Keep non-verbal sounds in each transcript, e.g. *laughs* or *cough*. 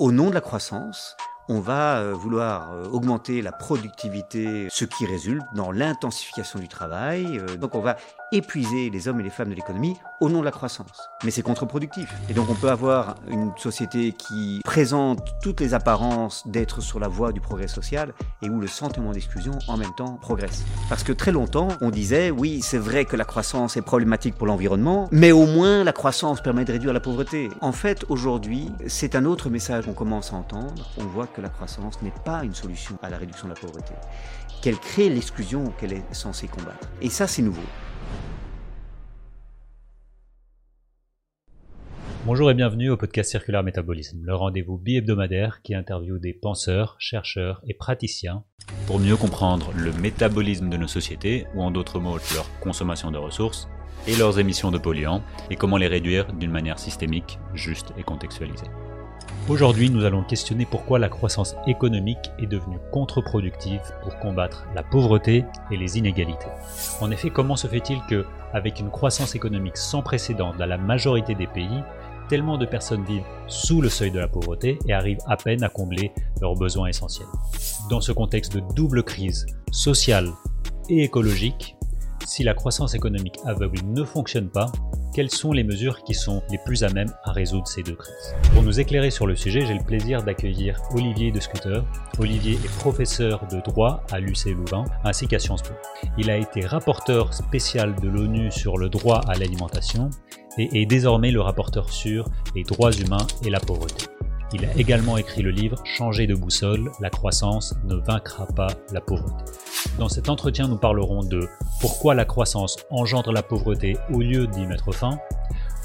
au nom de la croissance, on va euh, vouloir euh, augmenter la productivité, ce qui résulte dans l'intensification du travail. Euh, donc on va épuiser les hommes et les femmes de l'économie au nom de la croissance. Mais c'est contre-productif. Et donc on peut avoir une société qui présente toutes les apparences d'être sur la voie du progrès social et où le sentiment d'exclusion en même temps progresse. Parce que très longtemps, on disait, oui, c'est vrai que la croissance est problématique pour l'environnement, mais au moins la croissance permet de réduire la pauvreté. En fait, aujourd'hui, c'est un autre message qu'on commence à entendre. On voit que la croissance n'est pas une solution à la réduction de la pauvreté, qu'elle crée l'exclusion qu'elle est censée combattre. Et ça, c'est nouveau. Bonjour et bienvenue au podcast Circulaire Métabolisme, le rendez-vous bi-hebdomadaire qui interviewe des penseurs, chercheurs et praticiens pour mieux comprendre le métabolisme de nos sociétés, ou en d'autres mots leur consommation de ressources, et leurs émissions de polluants, et comment les réduire d'une manière systémique, juste et contextualisée. Aujourd'hui, nous allons questionner pourquoi la croissance économique est devenue contre-productive pour combattre la pauvreté et les inégalités. En effet, comment se fait-il que, avec une croissance économique sans précédent dans la majorité des pays, tellement de personnes vivent sous le seuil de la pauvreté et arrivent à peine à combler leurs besoins essentiels. Dans ce contexte de double crise sociale et écologique, si la croissance économique aveugle ne fonctionne pas, quelles sont les mesures qui sont les plus à même à résoudre ces deux crises? Pour nous éclairer sur le sujet, j'ai le plaisir d'accueillir Olivier de Scooter. Olivier est professeur de droit à l'UC Louvain ainsi qu'à Sciences Po. Il a été rapporteur spécial de l'ONU sur le droit à l'alimentation et est désormais le rapporteur sur les droits humains et la pauvreté. Il a également écrit le livre Changer de boussole, la croissance ne vaincra pas la pauvreté. Dans cet entretien, nous parlerons de pourquoi la croissance engendre la pauvreté au lieu d'y mettre fin,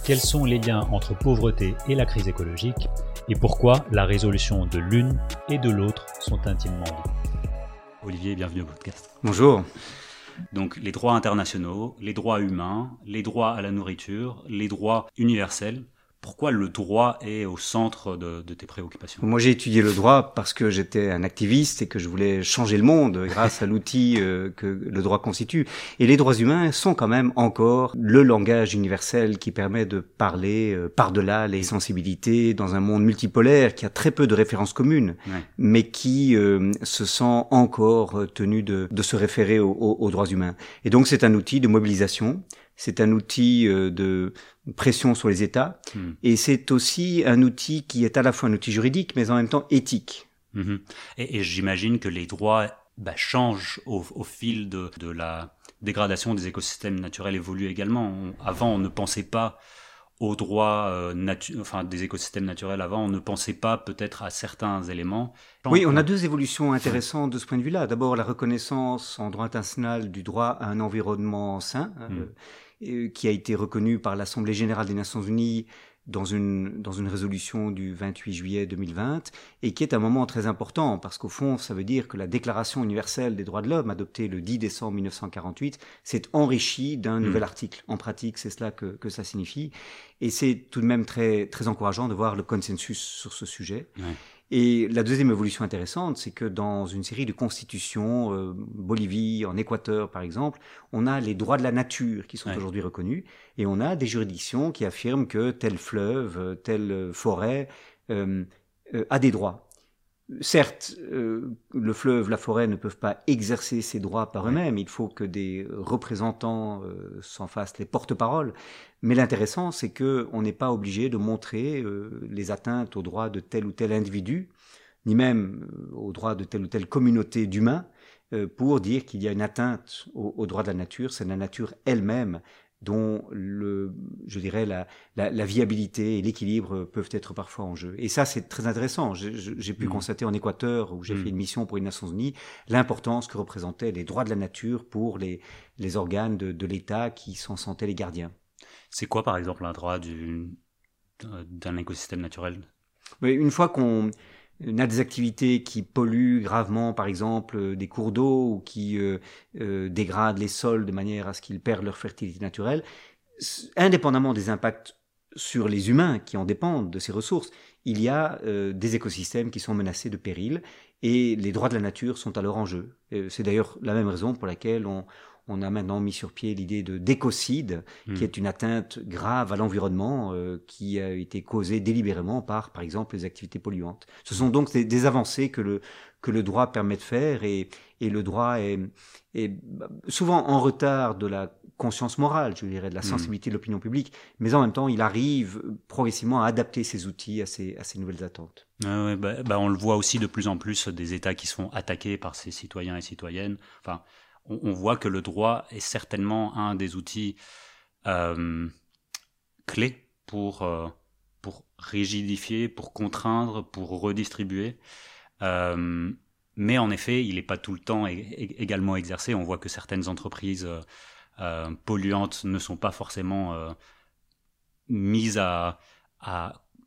quels sont les liens entre pauvreté et la crise écologique, et pourquoi la résolution de l'une et de l'autre sont intimement liées. Olivier, bienvenue au podcast. Bonjour. Donc les droits internationaux, les droits humains, les droits à la nourriture, les droits universels, pourquoi le droit est au centre de, tes préoccupations? Moi, j'ai étudié le droit parce que j'étais un activiste et que je voulais changer le monde grâce à l'outil euh, que le droit constitue. Et les droits humains sont quand même encore le langage universel qui permet de parler euh, par-delà les sensibilités dans un monde multipolaire qui a très peu de références communes, mais qui euh, se sent encore tenu de, se référer aux droits humains. Et donc, c'est un outil de mobilisation c'est un outil euh, de pression sur les États, hmm. et c'est aussi un outil qui est à la fois un outil juridique, mais en même temps éthique. Mhm. Et, j'imagine que les droits bah, changent au, fil de, la dégradation des écosystèmes naturels évoluent également. avant, on ne pensait pas aux droits euh, enfin, des écosystèmes naturels avant, on ne pensait pas peut-être à certains éléments. Oui, on a deux évolutions intéressantes de ce point de vue-là. D'abord, la reconnaissance en droit international du droit à un environnement sain. Hmm. Euh, qui a été reconnu par l'Assemblée générale des Nations unies dans une, dans une résolution du 28 juillet 2020, et qui est un moment très important, parce qu'au fond, ça veut dire que la Déclaration universelle des droits de l'homme, adoptée le 10 décembre 1948, s'est enrichie d'un nouvel hmm. article. En pratique, c'est cela que, que ça signifie. Et c'est tout de même très, très encourageant de voir le consensus sur ce sujet. Et la deuxième évolution intéressante, c'est que dans une série de constitutions, euh, Bolivie, en Équateur par exemple, on a les droits de la nature qui sont aujourd'hui reconnus, et on a des juridictions qui affirment que tel fleuve, telle forêt euh, euh, a des droits. Certes, euh, le fleuve, la forêt ne peuvent pas exercer ces droits par eux-mêmes. Il faut que des représentants euh, s'en fassent les porte-paroles. Mais l'intéressant, c'est que on n'est pas obligé de montrer euh, les atteintes aux droits de tel ou tel individu, ni même aux droits de telle ou telle communauté d'humains, pour dire qu'il y a une atteinte aux droits de la nature. C'est la nature elle-même dont le, je dirais la, la, viabilité et l'équilibre peuvent être parfois en jeu. Et ça, c'est très intéressant. J'ai pu mmh. constater en Équateur, où j'ai mmh. fait une mission pour les Nations Unies, l'importance que représentaient les droits de la nature pour les, les organes de, de l'État qui s'en sentaient les gardiens. C'est quoi, par exemple, un droit d'un écosystème naturel? Mais Une fois qu'on on a des activités qui polluent gravement, par exemple, euh, des cours d'eau ou qui euh, euh, dégradent les sols de manière à ce qu'ils perdent leur fertilité naturelle, indépendamment des impacts sur les humains qui en dépendent de ces ressources, il y a des écosystèmes qui sont menacés de péril et les droits de la nature sont alors en jeu. C'est d'ailleurs la même raison pour laquelle on, on a maintenant mis sur pied l'idée de d'écocide, qui hmm. est une atteinte grave à l'environnement euh, qui a été causée délibérément par, par exemple, les activités polluantes. Ce sont donc des, avancées que le, que le droit permet de faire et, et le droit est, est, souvent en retard de la conscience morale, je dirais, de la hmm. sensibilité de l'opinion publique, mais en même temps, il arrive progressivement à adapter ses outils à ces, à ces nouvelles attentes. Ah bah, bah, on le voit aussi de plus en plus des États qui se font attaquer par ces citoyens et citoyennes. Enfin, on, voit que le droit est certainement un des outils euh, clés pour, euh, pour rigidifier, pour contraindre, pour redistribuer. Euh, mais en effet, il n'est pas tout le temps également exercé. On voit que certaines entreprises polluantes ne sont pas forcément mises à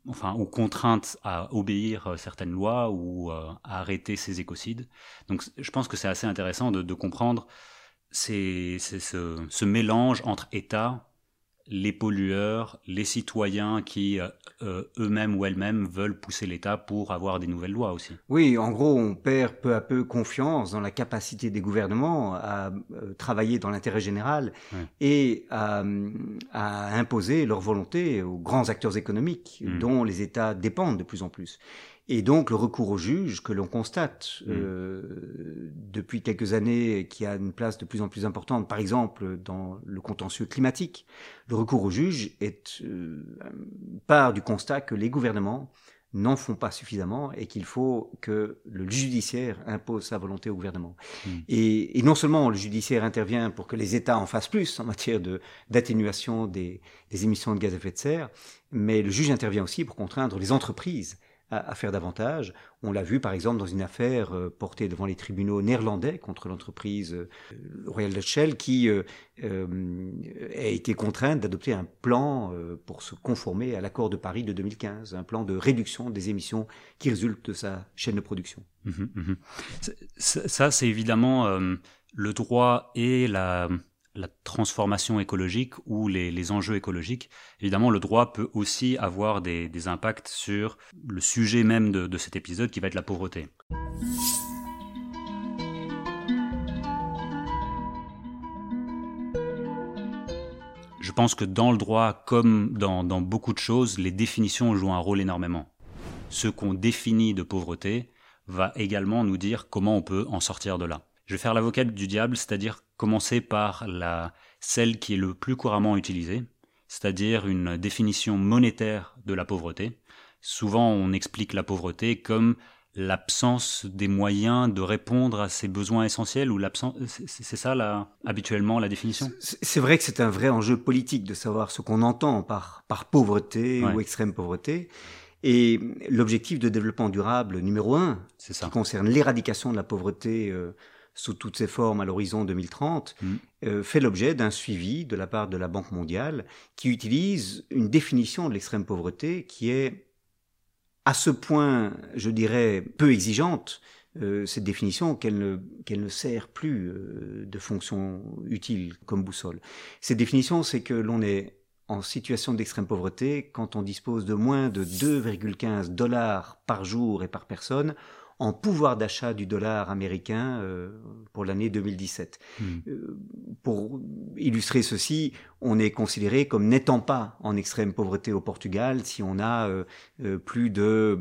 enfin, ou contraintes à obéir certaines lois ou à arrêter ces écocides. Donc je pense que c'est assez intéressant de, comprendre ce, ce, mélange entre États, les pollueurs, les citoyens qui euh, euh, eux-mêmes ou elles-mêmes veulent pousser l'État pour avoir des nouvelles lois aussi. Oui, en gros, on perd peu à peu confiance dans la capacité des gouvernements à euh, travailler dans l'intérêt général et à, à, imposer leur volonté aux grands acteurs économiques mmh. dont les États dépendent de plus en plus. Et donc le recours au juge que l'on constate mmh. euh, depuis quelques années, qui a une place de plus en plus importante, par exemple dans le contentieux climatique, le recours au juge est euh, part du constat que les gouvernements n'en font pas suffisamment et qu'il faut que le judiciaire impose sa volonté au gouvernement. Mmh. Et, et, non seulement le judiciaire intervient pour que les États en fassent plus en matière de d'atténuation des, des émissions de gaz à effet de serre, mais le juge intervient aussi pour contraindre les entreprises à, faire davantage. On l'a vu par exemple dans une affaire euh, portée devant les tribunaux néerlandais contre l'entreprise euh, Royal Dutch Shell qui euh, a été contrainte d'adopter un plan pour se conformer à l'accord de Paris de 2015, un plan de réduction des émissions qui résultent de sa chaîne de production. Mmh mmh ça, c'est évidemment le droit et la la transformation écologique ou les, enjeux écologiques, évidemment, le droit peut aussi avoir des, impacts sur le sujet même de, cet épisode qui va être la pauvreté. Je pense que dans le droit, comme dans, beaucoup de choses, les définitions jouent un rôle énormément. Ce qu'on définit de pauvreté va également nous dire comment on peut en sortir de là. Je vais faire l'avocat du diable, c'est-à-dire commencer par la, celle qui est le plus couramment utilisée, c'est-à-dire une définition monétaire de la pauvreté. Souvent, on explique la pauvreté comme l'absence des moyens de répondre à ses besoins essentiels ou l'absence c'est ça là habituellement la définition? C'est vrai que c'est un vrai enjeu politique de savoir ce qu'on entend par par pauvreté ou extrême pauvreté. Et l'objectif de développement durable numéro un qui concerne l'éradication de la pauvreté euh, sous toutes ses formes à l'horizon 2030, mm. euh, fait l'objet d'un suivi de la part de la Banque mondiale qui utilise une définition de l'extrême pauvreté qui est à ce point, je dirais, peu exigeante, euh, cette définition qu'elle ne, qu'elle ne sert plus euh, de fonction utile comme boussole. Cette définition, c'est que l'on est en situation d'extrême pauvreté quand on dispose de moins de 2,15 dollars par jour et par personne en pouvoir d'achat du dollar américain euh, pour l'année 2017. Hmm. Euh, pour illustrer ceci, on est considéré comme n'étant pas en extrême pauvreté au Portugal si on a euh, plus de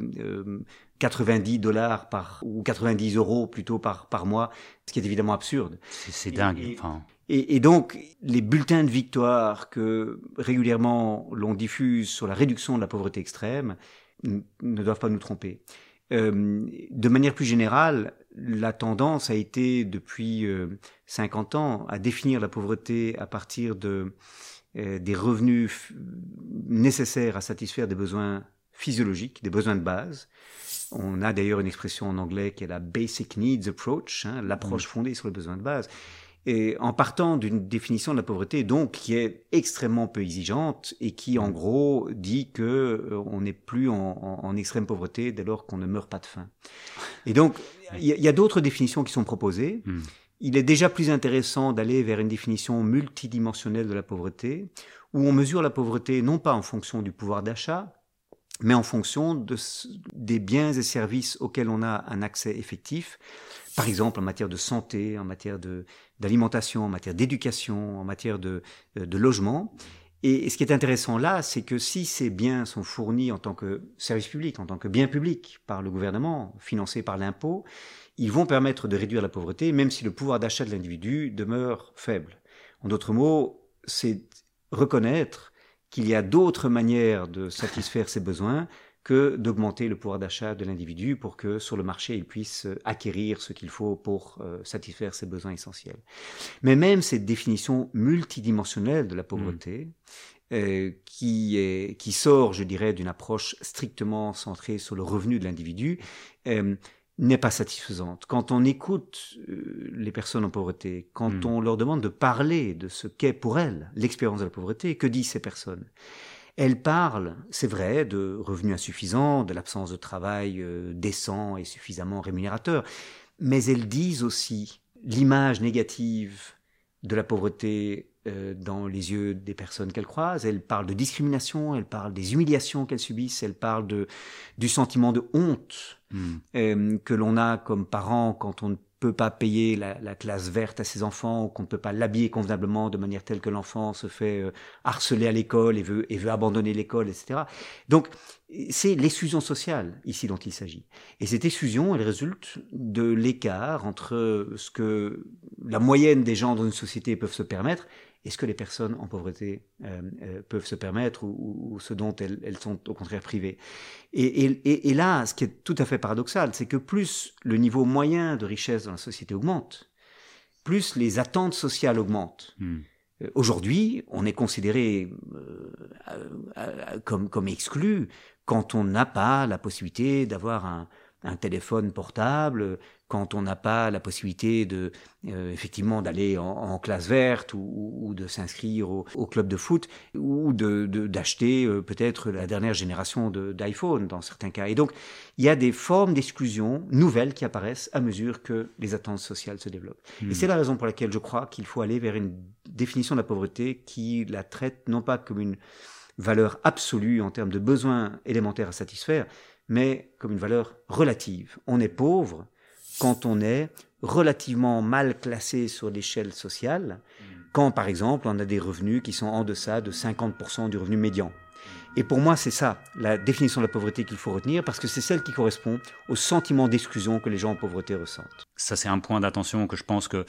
90 dollars par ou 90 euros plutôt par par mois, ce qui est évidemment absurde. C'est dingue. Et, enfin... et, et, donc les bulletins de victoire que régulièrement l'on diffuse sur la réduction de la pauvreté extrême ne doivent pas nous tromper. Euh, de manière plus générale, la tendance a été depuis 50 euh, ans à définir la pauvreté à partir de euh, des revenus nécessaires à satisfaire des besoins physiologiques, des besoins de base. On a d'ailleurs une expression en anglais qui est la basic needs approach, hein, l'approche mmh. fondée sur les besoins de base et en partant d'une définition de la pauvreté donc qui est extrêmement peu exigeante et qui en gros dit que euh, on n'est plus en, extrême pauvreté dès lors qu'on ne meurt pas de faim. Et donc il y a, d'autres définitions qui sont proposées. Hmm. Il est déjà plus intéressant d'aller vers une définition multidimensionnelle de la pauvreté où on mesure la pauvreté non pas en fonction du pouvoir d'achat mais en fonction de, des biens et services auxquels on a un accès effectif, par exemple en matière de santé, en matière de, d'alimentation, en matière d'éducation, en matière de, de logement. Et, ce qui est intéressant là, c'est que si ces biens sont fournis en tant que service public, en tant que bien public par le gouvernement, financés par l'impôt, ils vont permettre de réduire la pauvreté, même si le pouvoir d'achat de l'individu demeure faible. En d'autres mots, c'est reconnaître qu'il y a d'autres manières de satisfaire ses besoins que d'augmenter le pouvoir d'achat de l'individu pour que sur le marché il puisse acquérir ce qu'il faut pour euh, satisfaire ses besoins essentiels. Mais même cette définition multidimensionnelle de la pauvreté, mmh. euh, qui, est, qui sort, je dirais, d'une approche strictement centrée sur le revenu de l'individu, euh, n'est pas satisfaisante. Quand on écoute les personnes en pauvreté, quand mmh. on leur demande de parler de ce qu'est pour elles l'expérience de la pauvreté, que disent ces personnes? Elle parle, c'est vrai, de revenus insuffisants, de l'absence de travail euh, décent et suffisamment rémunérateur, mais elles disent aussi l'image négative de la pauvreté euh, dans les yeux des personnes qu'elles croisent. Elle parle de discrimination, elle parle des humiliations qu'elles subissent, elle parle de, du sentiment de honte hmm. euh, que l'on a comme parent quand on ne peut pas payer la, classe verte à ses enfants ou qu'on ne peut pas l'habiller convenablement de manière telle que l'enfant se fait euh, harceler à l'école et veut, et veut abandonner l'école, etc. Donc, c'est l'exclusion sociale ici dont il s'agit. Et cette exclusion, elle résulte de l'écart entre ce que la moyenne des gens dans une société peuvent se permettre et ce que les personnes en pauvreté euh, euh, peuvent se permettre ou, ce dont elles, elles, sont au contraire privées? Et, et, et, là, ce qui est tout à fait paradoxal, c'est que plus le niveau moyen de richesse dans la société augmente, plus les attentes sociales augmentent. Hmm. Euh, aujourd'hui, on est considéré comme, comme exclu quand on n'a pas la possibilité d'avoir un, un téléphone portable, quand on n'a pas la possibilité de euh, effectivement d'aller en, classe verte ou, de s'inscrire au, club de foot ou de d'acheter euh, peut-être la dernière génération d'iPhone dans certains cas. Et donc il y a des formes d'exclusion nouvelles qui apparaissent à mesure que les attentes sociales se développent. Et hmm. c'est la raison pour laquelle je crois qu'il faut aller vers une définition de la pauvreté qui la traite non pas comme une valeur absolue en termes de besoins élémentaires à satisfaire, mais comme une valeur relative. On est pauvre quand on est relativement mal classé sur l'échelle sociale, mm. quand par exemple on a des revenus qui sont en deçà de 50% du revenu médian. Et pour moi, c'est ça, la définition de la pauvreté qu'il faut retenir, parce que c'est celle qui correspond au sentiment d'exclusion que les gens en pauvreté ressentent. Ça, c'est un point d'attention que je pense que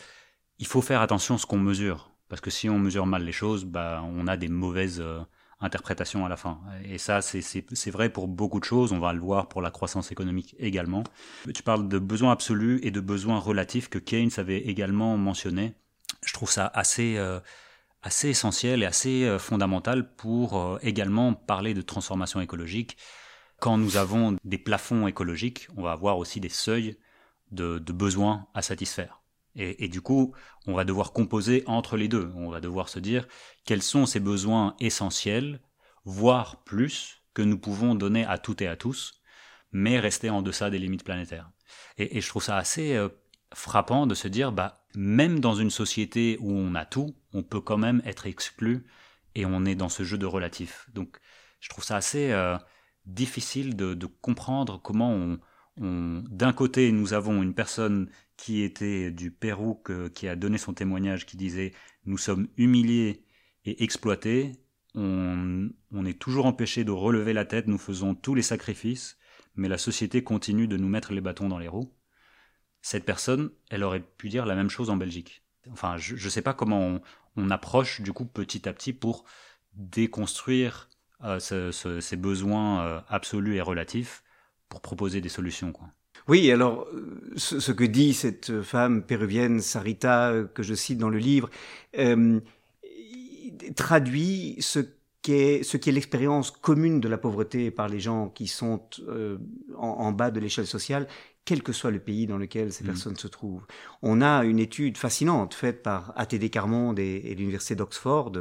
il faut faire attention à ce qu'on mesure, parce que si on mesure mal les choses, bah, on a des mauvaises euh, interprétation à la fin. Et ça, c'est vrai pour beaucoup de choses. On va le voir pour la croissance économique également. Tu parles de besoins absolus et de besoins relatifs que Keynes avait également mentionné. Je trouve ça assez, euh, assez essentiel et assez euh, fondamental pour euh, également parler de transformation écologique. Quand nous avons des plafonds écologiques, on va avoir aussi des seuils de, de besoins à satisfaire. Et, du coup, on va devoir composer entre les deux. On va devoir se dire quels sont ces besoins essentiels, voire plus, que nous pouvons donner à toutes et à tous, mais rester en deçà des limites planétaires. Et, je trouve ça assez euh, frappant de se dire, bah, même dans une société où on a tout, on peut quand même être exclu et on est dans ce jeu de relatif. Donc, je trouve ça assez euh, difficile de, de, comprendre comment on, d'un côté, nous avons une personne qui était du Pérou, qui a donné son témoignage, qui disait Nous sommes humiliés et exploités, on, est toujours empêché de relever la tête, nous faisons tous les sacrifices, mais la société continue de nous mettre les bâtons dans les roues. Cette personne, elle aurait pu dire la même chose en Belgique. Enfin, je ne sais pas comment on, approche du coup petit à petit pour déconstruire euh, ces besoins euh, absolus et relatifs pour proposer des solutions. Quoi. Oui, alors ce, que dit cette femme péruvienne, Sarita, euh, que je cite dans le livre, euh, traduit ce qu'est ce qui est l'expérience commune de la pauvreté par les gens qui sont euh, en, bas de l'échelle sociale, quel que soit le pays dans lequel ces mm. personnes se trouvent. On a une étude fascinante faite par ATD Carmonde et, et l'université d'Oxford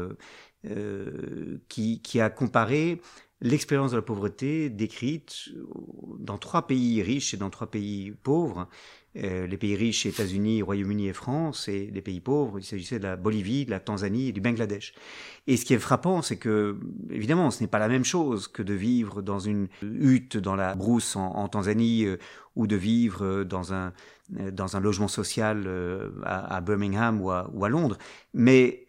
qui, qui, a comparé l'expérience de la pauvreté décrite dans trois pays riches et dans trois pays pauvres. Euh, les pays riches, États-Unis, Royaume-Uni et France, et les pays pauvres, il s'agissait de la Bolivie, de la Tanzanie et du Bangladesh. Et ce qui est frappant, c'est que, évidemment, ce n'est pas la même chose que de vivre dans une hutte dans la brousse en, Tanzanie euh, ou de vivre dans un, euh, dans un logement social à, Birmingham ou à, ou à, Londres. Mais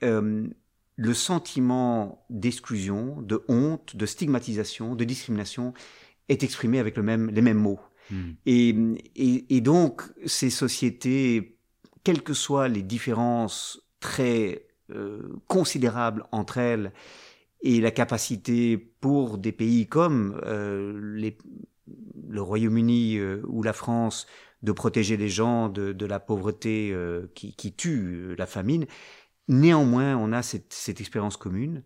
le sentiment d'exclusion, de honte, de stigmatisation, de discrimination est exprimé avec le même, les mêmes mots. Hmm. Et, et, donc, ces sociétés, quelles que soient les différences très euh, considérables entre elles, et la capacité pour des pays comme euh, les, le Royaume-Uni euh, ou la France de protéger les gens de, de la pauvreté qui, qui, tue la famine, Néanmoins, on a cette, expérience commune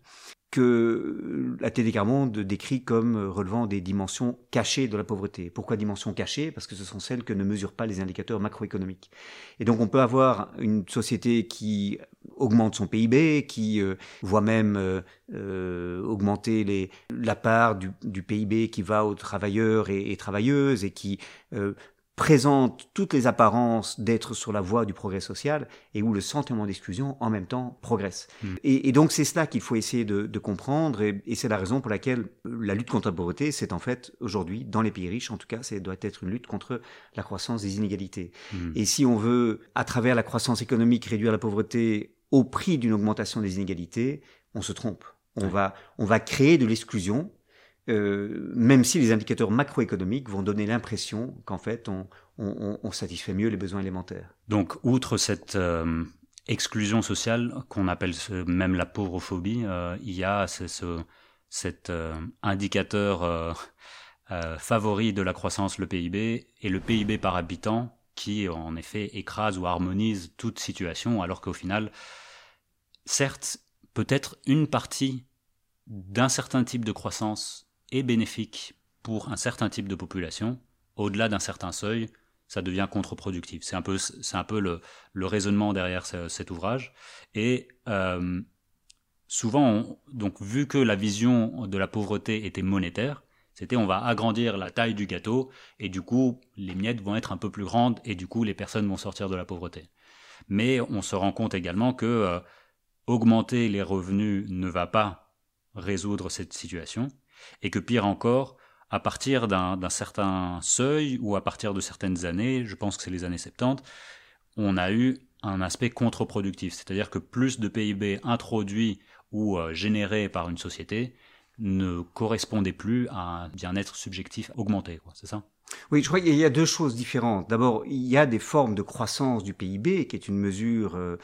que la TD Carmonde décrit comme relevant des dimensions cachées de la pauvreté. Pourquoi dimensions cachées? Parce que ce sont celles que ne mesurent pas les indicateurs macroéconomiques. Et donc on peut avoir une société qui augmente son PIB, qui euh, voit même euh, euh, augmenter la part du, PIB qui va aux travailleurs et travailleuses et qui présente toutes les apparences d'être sur la voie du progrès social et où le sentiment d'exclusion en même temps progresse. Hmm. Et, donc c'est cela qu'il faut essayer de, comprendre et, c'est la raison pour laquelle la lutte contre la pauvreté, c'est en fait aujourd'hui, dans les pays riches en tout cas, ça doit être une lutte contre la croissance des inégalités. Hmm. Et si on veut, à travers la croissance économique, réduire la pauvreté au prix d'une augmentation des inégalités, on se trompe. On, va, on va créer de l'exclusion euh, même si les indicateurs macroéconomiques vont donner l'impression qu'en fait on, satisfait mieux les besoins élémentaires. Donc, outre cette euh, exclusion sociale qu'on appelle même la paurophobie, euh, il y a ce, cet indicateur favori de la croissance, le PIB, et le PIB par habitant qui en effet écrase ou harmonise toute situation, alors qu'au final, certes, peut-être une partie d'un certain type de croissance est bénéfique pour un certain type de population, au-delà d'un certain seuil, ça devient contre-productif. C'est un peu, c'est un peu le, raisonnement derrière cet ouvrage. Et euh, souvent, donc vu que la vision de la pauvreté était monétaire, c'était on va agrandir la taille du gâteau et du coup les miettes vont être un peu plus grandes et du coup les personnes vont sortir de la pauvreté. Mais on se rend compte également que euh, augmenter les revenus ne va pas résoudre cette situation et que pire encore, à partir d'un certain seuil ou à partir de certaines années, je pense que c'est les années 70, on a eu un aspect contre-productif, c'est-à-dire que plus de PIB introduit ou euh, généré par une société ne correspondait plus à un bien-être subjectif augmenté, c'est ça? Oui, je crois qu'il y a deux choses différentes. D'abord, il y a des formes de croissance du PIB, qui est une mesure, euh,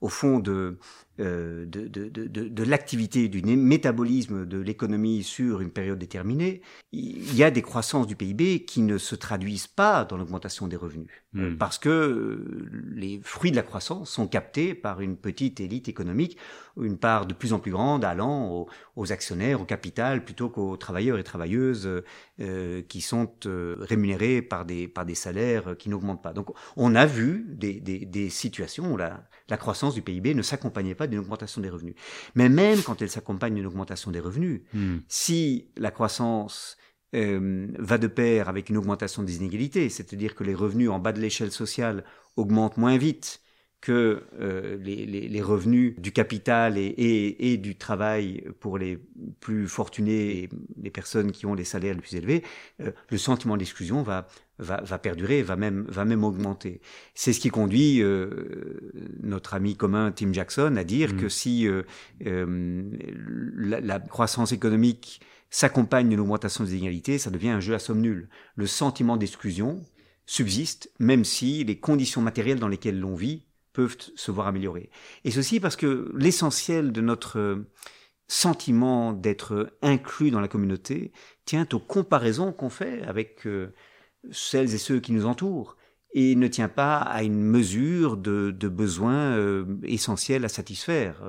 au fond, de, de, de, de, de l'activité, du métabolisme de l'économie sur une période déterminée, il y a des croissances du PIB qui ne se traduisent pas dans l'augmentation des revenus. Euh, hmm. Parce que euh, les fruits de la croissance sont captés par une petite élite économique, une part de plus en plus grande allant aux, aux actionnaires, au capital, plutôt qu'aux travailleurs et travailleuses euh, qui sont rémunérés par des, par des salaires qui n'augmentent pas. Donc on a vu des, des, des situations où la, la croissance du PIB ne s'accompagnait pas d'une augmentation des revenus. Mais même quand elle s'accompagne d'une augmentation des revenus, hmm. si la croissance euh, va de pair avec une augmentation des inégalités, c'est-à-dire que les revenus en bas de l'échelle sociale augmentent moins vite que euh, les, revenus du capital et, du travail pour les plus fortunés et les personnes qui ont les salaires les plus élevés, euh, le sentiment d'exclusion va, va, perdurer, va même, va même augmenter. C'est ce qui conduit euh, notre ami commun Tim Jackson à dire mm. que si la, la, croissance économique s'accompagne d'une augmentation des inégalités, ça devient un jeu à somme nulle. Le sentiment d'exclusion subsiste, même si les conditions matérielles dans lesquelles l'on vit peuvent se voir améliorer. Et ceci parce que l'essentiel de notre euh, sentiment d'être inclus dans la communauté tient aux comparaisons qu'on fait avec euh, celles et ceux qui nous entourent et ne tient pas à une mesure de, besoins euh, essentiels à satisfaire.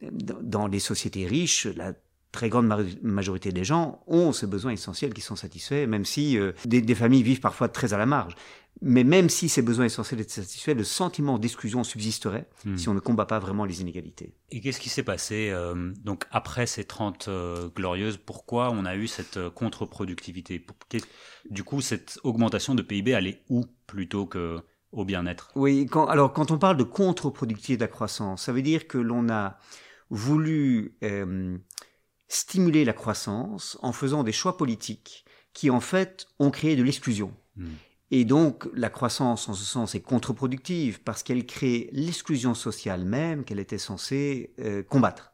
dans les sociétés riches, la très grande majorité des gens ont ces besoins essentiels qui sont satisfaits, même si des, des, familles vivent parfois très à la marge. Mais même si ces besoins essentiels étaient satisfaits, le sentiment d'exclusion subsisterait Hmm. si on ne combat pas vraiment les inégalités. Et qu'est-ce qui s'est passé euh, donc après ces 30 euh, glorieuses Pourquoi on a eu cette euh, contre-productivité? Du coup, cette augmentation de PIB, elle est où plutôt que au bien-être? Oui, quand, alors quand on parle de contre-productivité de la croissance, ça veut dire que l'on a voulu euh, stimuler la croissance en faisant des choix politiques qui en fait ont créé de l'exclusion. Hmm. Et donc la croissance en ce sens est contre-productive parce qu'elle crée l'exclusion sociale même qu'elle était censée euh, combattre.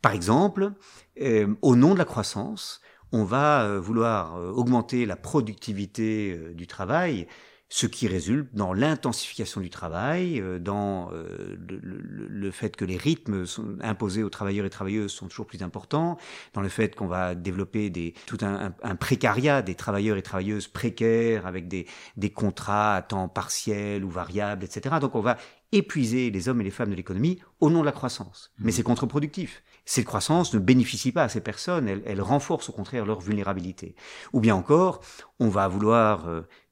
Par exemple, euh, au nom de la croissance, on va euh, vouloir augmenter la productivité du travail, ce qui résulte dans l'intensification du travail, euh, dans euh, le, le- le fait que les rythmes sont imposés aux travailleurs et travailleuses sont toujours plus importants, dans le fait qu'on va développer des, tout un, un- précariat des travailleurs et travailleuses précaires avec des, des contrats à temps partiel ou variable, etc. Donc on va épuiser les hommes et les femmes de l'économie au nom de la croissance. Mais Mhm. c'est contre-productif. Cette croissance ne bénéficie pas à ces personnes, elle, elle renforce au contraire leur vulnérabilité. Ou bien encore, on va vouloir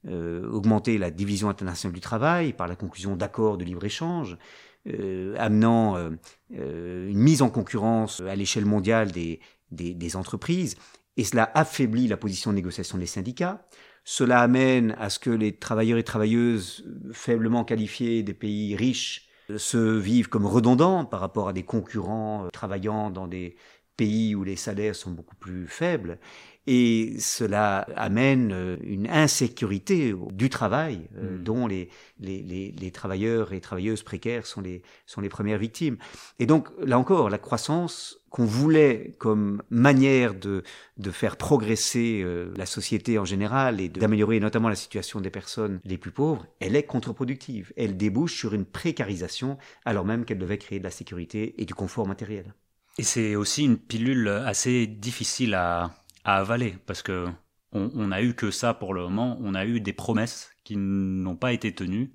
euh, augmenter la division internationale du travail par la conclusion d'accords de libre-échange, euh, amenant euh, une mise en concurrence à l'échelle mondiale des, des, entreprises, et cela affaiblit la position de négociation des syndicats. Cela amène à ce que les travailleurs et travailleuses faiblement qualifiés des pays riches se vivent comme redondants par rapport à des concurrents travaillant dans des pays où les salaires sont beaucoup plus faibles. Et cela amène euh, une insécurité du travail euh, Mm. dont les, les, les, les travailleurs et travailleuses précaires sont les, sont les premières victimes. Et donc, là encore, la croissance qu'on voulait comme manière de, de faire progresser euh, la société en général et d'améliorer notamment la situation des personnes les plus pauvres, elle est contre-productive. Elle débouche sur une précarisation alors même qu'elle devait créer de la sécurité et du confort matériel. Et c'est aussi une pilule assez difficile à, à avaler parce que on, on a eu que ça pour le moment. On a eu des promesses qui n'ont pas été tenues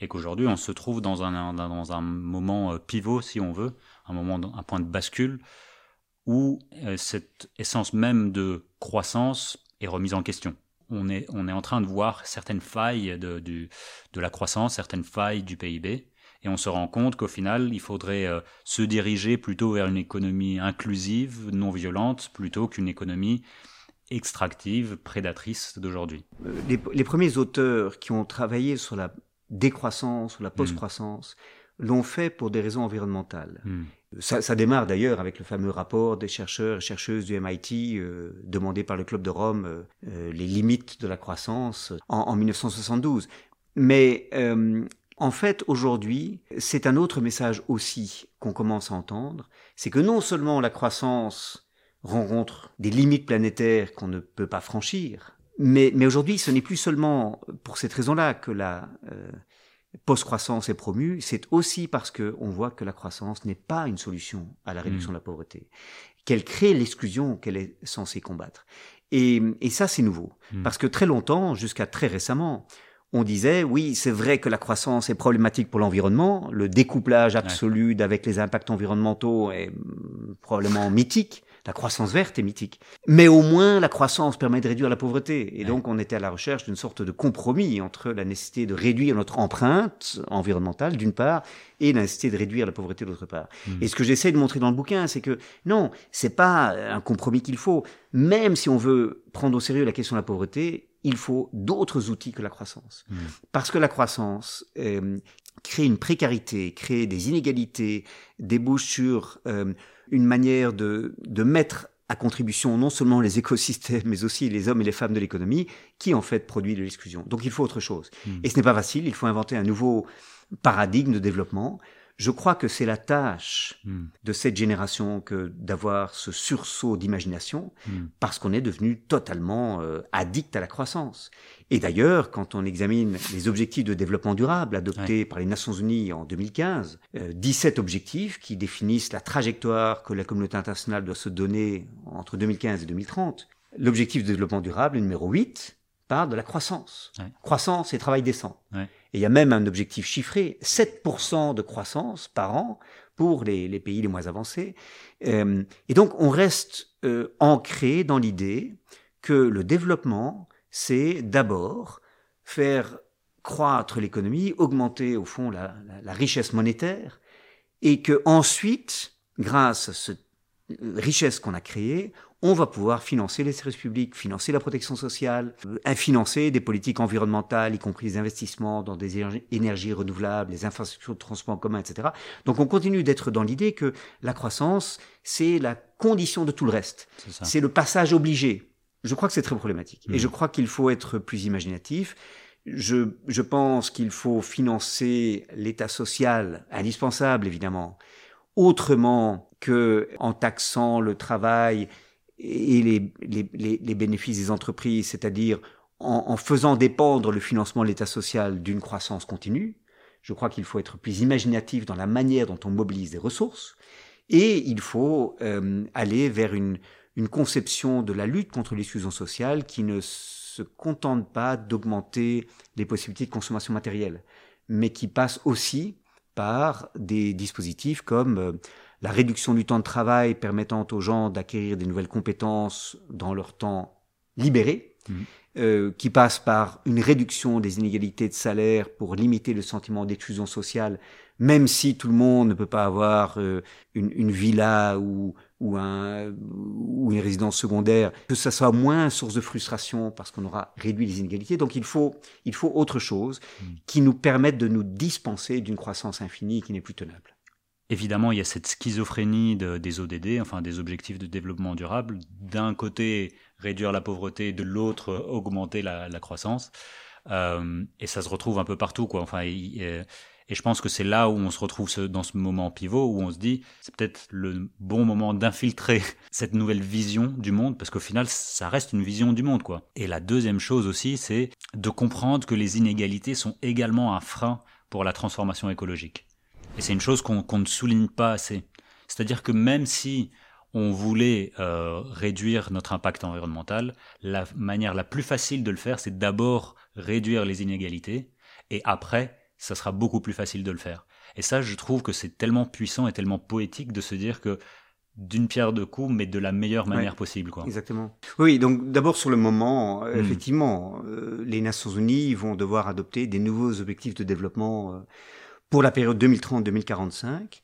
et qu'aujourd'hui on se trouve dans un, dans un moment euh, pivot, si on veut, un moment, un point de bascule où euh, cette essence même de croissance est remise en question. On est, on est en train de voir certaines failles de, du, de la croissance, certaines failles du PIB, et on se rend compte qu'au final, il faudrait euh, se diriger plutôt vers une économie inclusive, non violente, plutôt qu'une économie extractive, prédatrice d'aujourd'hui. Euh, Les, les premiers auteurs qui ont travaillé sur la décroissance, sur la post-croissance, l'ont fait pour des raisons environnementales. Hmm. Ça, ça démarre d'ailleurs avec le fameux rapport des chercheurs et chercheuses du MIT euh, demandé par le Club de Rome, euh, les limites de la croissance en, en 1972. Mais euh, en fait, aujourd'hui, c'est un autre message aussi qu'on commence à entendre, c'est que non seulement la croissance rencontre des limites planétaires qu'on ne peut pas franchir, mais, mais aujourd'hui, ce n'est plus seulement pour cette raison-là que la euh, post-croissance est promue, c'est aussi parce que on voit que la croissance n'est pas une solution à la réduction Mm. de la pauvreté, qu'elle crée l'exclusion qu'elle est censée combattre. Et, et ça, c'est nouveau, Mm. parce que très longtemps, jusqu'à très récemment, on disait oui, c'est vrai que la croissance est problématique pour l'environnement, le découplage absolu avec les impacts environnementaux est mm, probablement mythique. La croissance verte est mythique. Mais au moins, la croissance permet de réduire la pauvreté. Et Ouais. donc, on était à la recherche d'une sorte de compromis entre la nécessité de réduire notre empreinte environnementale, d'une part, et la nécessité de réduire la pauvreté, d'autre part. Mm. Et ce que j'essaie de montrer dans le bouquin, c'est que non, c'est pas un compromis qu'il faut. Même si on veut prendre au sérieux la question de la pauvreté, il faut d'autres outils que la croissance. Mm. Parce que la croissance euh, crée une précarité, crée des inégalités, débouche sur euh, une manière de, de mettre à contribution non seulement les *laughs* écosystèmes, mais aussi les hommes et les femmes de l'économie, qui en fait produit de l'exclusion. Donc il faut autre chose. Mm. Et ce n'est pas facile, il faut inventer un nouveau paradigme de développement. Je crois que c'est la tâche Mm. de cette génération que d'avoir ce sursaut d'imagination, Mm. parce qu'on est devenu totalement euh, addict à la croissance. Et d'ailleurs, quand on examine les objectifs de développement durable adoptés par les Nations Unies en 2015, euh, 17 objectifs qui définissent la trajectoire que la communauté internationale doit se donner entre 2015 et 2030, l'objectif de développement durable numéro 8 de la croissance. Ouais. Croissance et travail décent. Ouais. Et il y a même un objectif chiffré, 7% de croissance par an pour les, les pays les moins avancés. Euh, et donc, on reste euh, ancré dans l'idée que le développement, c'est d'abord faire croître l'économie, augmenter au fond la, richesse monétaire, et que ensuite, grâce à cette richesse qu'on a créée, on va pouvoir financer les services publics, financer la protection sociale, euh, financer des politiques environnementales, y compris les investissements dans des énergies renouvelables, les infrastructures de transport en commun, etc. Donc on continue d'être dans l'idée que la croissance, c'est la condition de tout le reste. C'est le passage obligé. Je crois que c'est très problématique. Et mmh. je crois qu'il faut être plus imaginatif. Je, je pense qu'il faut financer l'État social, indispensable évidemment, autrement que en taxant le travail et les, bénéfices des entreprises, c'est-à-dire en, en, faisant dépendre le financement de l'État social d'une croissance continue. Je crois qu'il faut être plus imaginatif dans la manière dont on mobilise des ressources et il faut euh, aller vers une, une conception de la lutte contre l'exclusion sociale qui ne se contente pas d'augmenter les possibilités de consommation matérielle, mais qui passe aussi par des dispositifs comme euh, la réduction du temps de travail permettant aux gens d'acquérir des nouvelles compétences dans leur temps libéré, mmh. euh, qui passe par une réduction des inégalités de salaire pour limiter le sentiment d'exclusion sociale, même si tout le monde ne peut pas avoir euh, une, une, villa ou, ou, un, ou une résidence secondaire, que ça soit moins source de frustration parce qu'on aura réduit les inégalités. Donc il faut, il faut autre chose mmh. qui nous permette de nous dispenser d'une croissance infinie qui n'est plus tenable. Évidemment, il y a cette schizophrénie des ODD, enfin des objectifs de développement durable. D'un côté, réduire la pauvreté, de l'autre, augmenter la, croissance. Euh, et ça se retrouve un peu partout, quoi. Enfin, et, je pense que c'est là où on se retrouve dans ce moment pivot où on se dit c'est peut-être le bon moment d'infiltrer *laughs* cette nouvelle vision du monde parce qu'au final ça reste une vision du monde quoi. Et la deuxième chose aussi c'est de comprendre que les inégalités sont également un frein pour la transformation écologique. Et c'est une chose qu'on ne souligne pas assez. C'est-à-dire que même si on voulait euh, réduire notre impact environnemental, la manière la plus facile de le faire, c'est d'abord réduire les inégalités, et après, ça sera beaucoup plus facile de le faire. Et ça, je trouve que c'est tellement puissant et tellement poétique de se dire que d'une pierre deux coups, mais de la meilleure manière possible. Quoi. Exactement. Oui, donc d'abord sur le moment, hmm. effectivement, euh, les Nations Unies vont devoir adopter des nouveaux objectifs de développement. Euh, pour la période 2030-2045,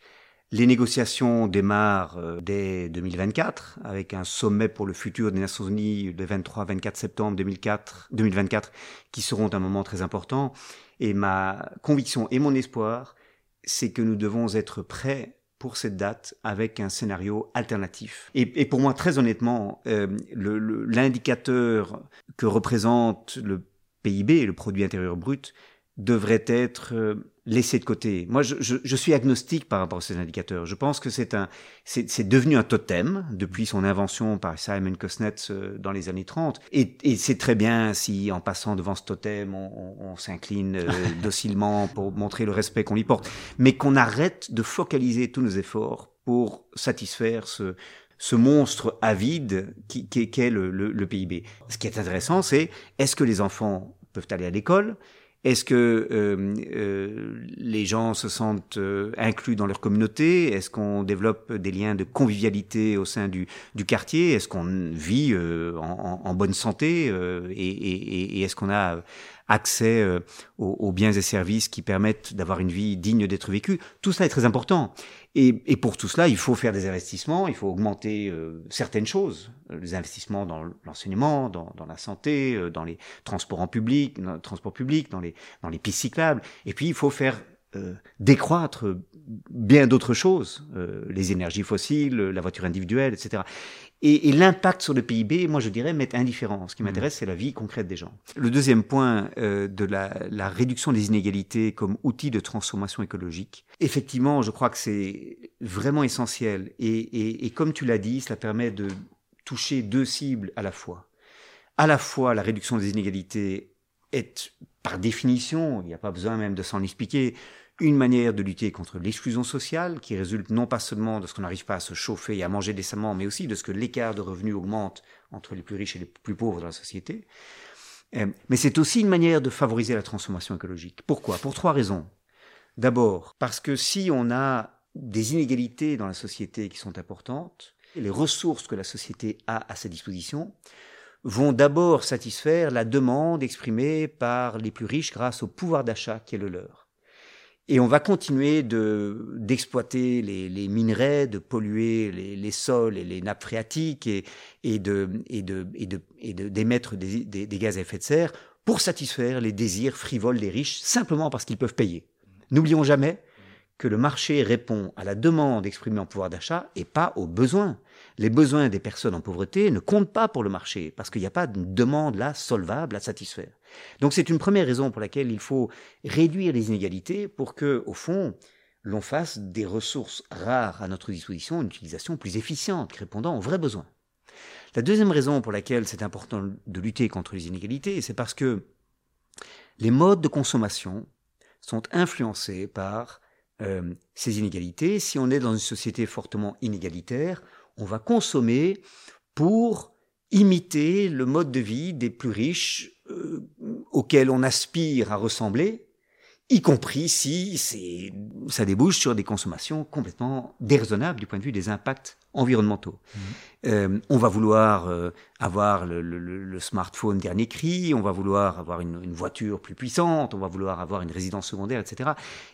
les négociations démarrent euh, dès 2024 avec un sommet pour le futur des Nations Unies le 23-24 septembre 2004, 2024 qui seront un moment très important. Et ma conviction et mon espoir, c'est que nous devons être prêts pour cette date avec un scénario alternatif. Et, pour moi, très honnêtement, euh, l'indicateur que représente le PIB, le produit intérieur brut, devrait être euh, laissé de côté. Moi, je, je, je, suis agnostique par rapport à ces indicateurs. Je pense que c'est un, c'est devenu un totem depuis son invention par Simon Kuznets euh, dans les années 30. Et, et c'est très bien si, en passant devant ce totem, on, on, s'incline euh, *laughs* docilement pour montrer le respect qu'on lui porte. Mais qu'on arrête de focaliser tous nos efforts pour satisfaire ce, ce monstre avide qui, qui, qui est le, le, le PIB. Ce qui est intéressant, c'est est-ce que les enfants peuvent aller à l'école? Est-ce que euh, euh, les gens se sentent euh, inclus dans leur communauté? Est-ce qu'on développe des liens de convivialité au sein du, quartier? Est-ce qu'on vit en, bonne santé Et, est-ce qu'on a accès aux, aux, biens et services qui permettent d'avoir une vie digne d'être vécue? Tout ça est très important. Et, pour tout cela, il faut faire des investissements, il faut augmenter euh, certaines choses, les investissements dans l'enseignement, dans, la santé, euh, dans les transports en public, dans le transport public, dans les, dans les pistes cyclables. Et puis, il faut faire euh, décroître bien d'autres choses, les énergies fossiles, la voiture individuelle, etc. Et, l'impact sur le PIB, moi je dirais, m'est indifférent. Ce qui mmh. m'intéresse, c'est la vie concrète des gens. Le deuxième point euh, de la, réduction des inégalités comme outil de transformation écologique, effectivement, je crois que c'est vraiment essentiel. Et, et comme tu l'as dit, cela permet de toucher deux cibles à la fois. À la fois, la réduction des inégalités est, par définition, il n'y a pas besoin même de s'en expliquer, une manière de lutter contre l'exclusion sociale, qui résulte non pas seulement de ce qu'on n'arrive pas à se chauffer et à manger décemment, mais aussi de ce que l'écart de revenus augmente entre les plus riches et les plus pauvres dans la société. Euh, mais c'est aussi une manière de favoriser la transformation écologique. Pourquoi? Pour trois raisons. D'abord, parce que si on a des inégalités dans la société qui sont importantes, les ressources que la société a à sa disposition vont d'abord satisfaire la demande exprimée par les plus riches grâce au pouvoir d'achat qui est le leur. Et on va continuer de d'exploiter les, les, minerais, de polluer les, les, sols et les nappes phréatiques et, et de et de et de et d'émettre des, des, des, gaz à effet de serre pour satisfaire les désirs frivoles des riches simplement parce qu'ils peuvent payer. N'oublions jamais que le marché répond à la demande exprimée en pouvoir d'achat et pas aux besoins. Les besoins des personnes en pauvreté ne comptent pas pour le marché parce qu'il n'y a pas de demande là solvable à satisfaire. Donc c'est une première raison pour laquelle il faut réduire les inégalités pour que, au fond, l'on fasse des ressources rares à notre disposition une utilisation plus efficiente, répondant aux vrais besoins. La deuxième raison pour laquelle c'est important de lutter contre les inégalités, c'est parce que les modes de consommation sont influencés par euh, ces inégalités. Si on est dans une société fortement inégalitaire, on va consommer pour imiter le mode de vie des plus riches euh, auxquels on aspire à ressembler, y compris si ça débouche sur des consommations complètement déraisonnables du point de vue des impacts environnementaux. Mmh. Euh, on va vouloir euh, avoir le, le, le, smartphone dernier cri, on va vouloir avoir une, une, voiture plus puissante, on va vouloir avoir une résidence secondaire, etc.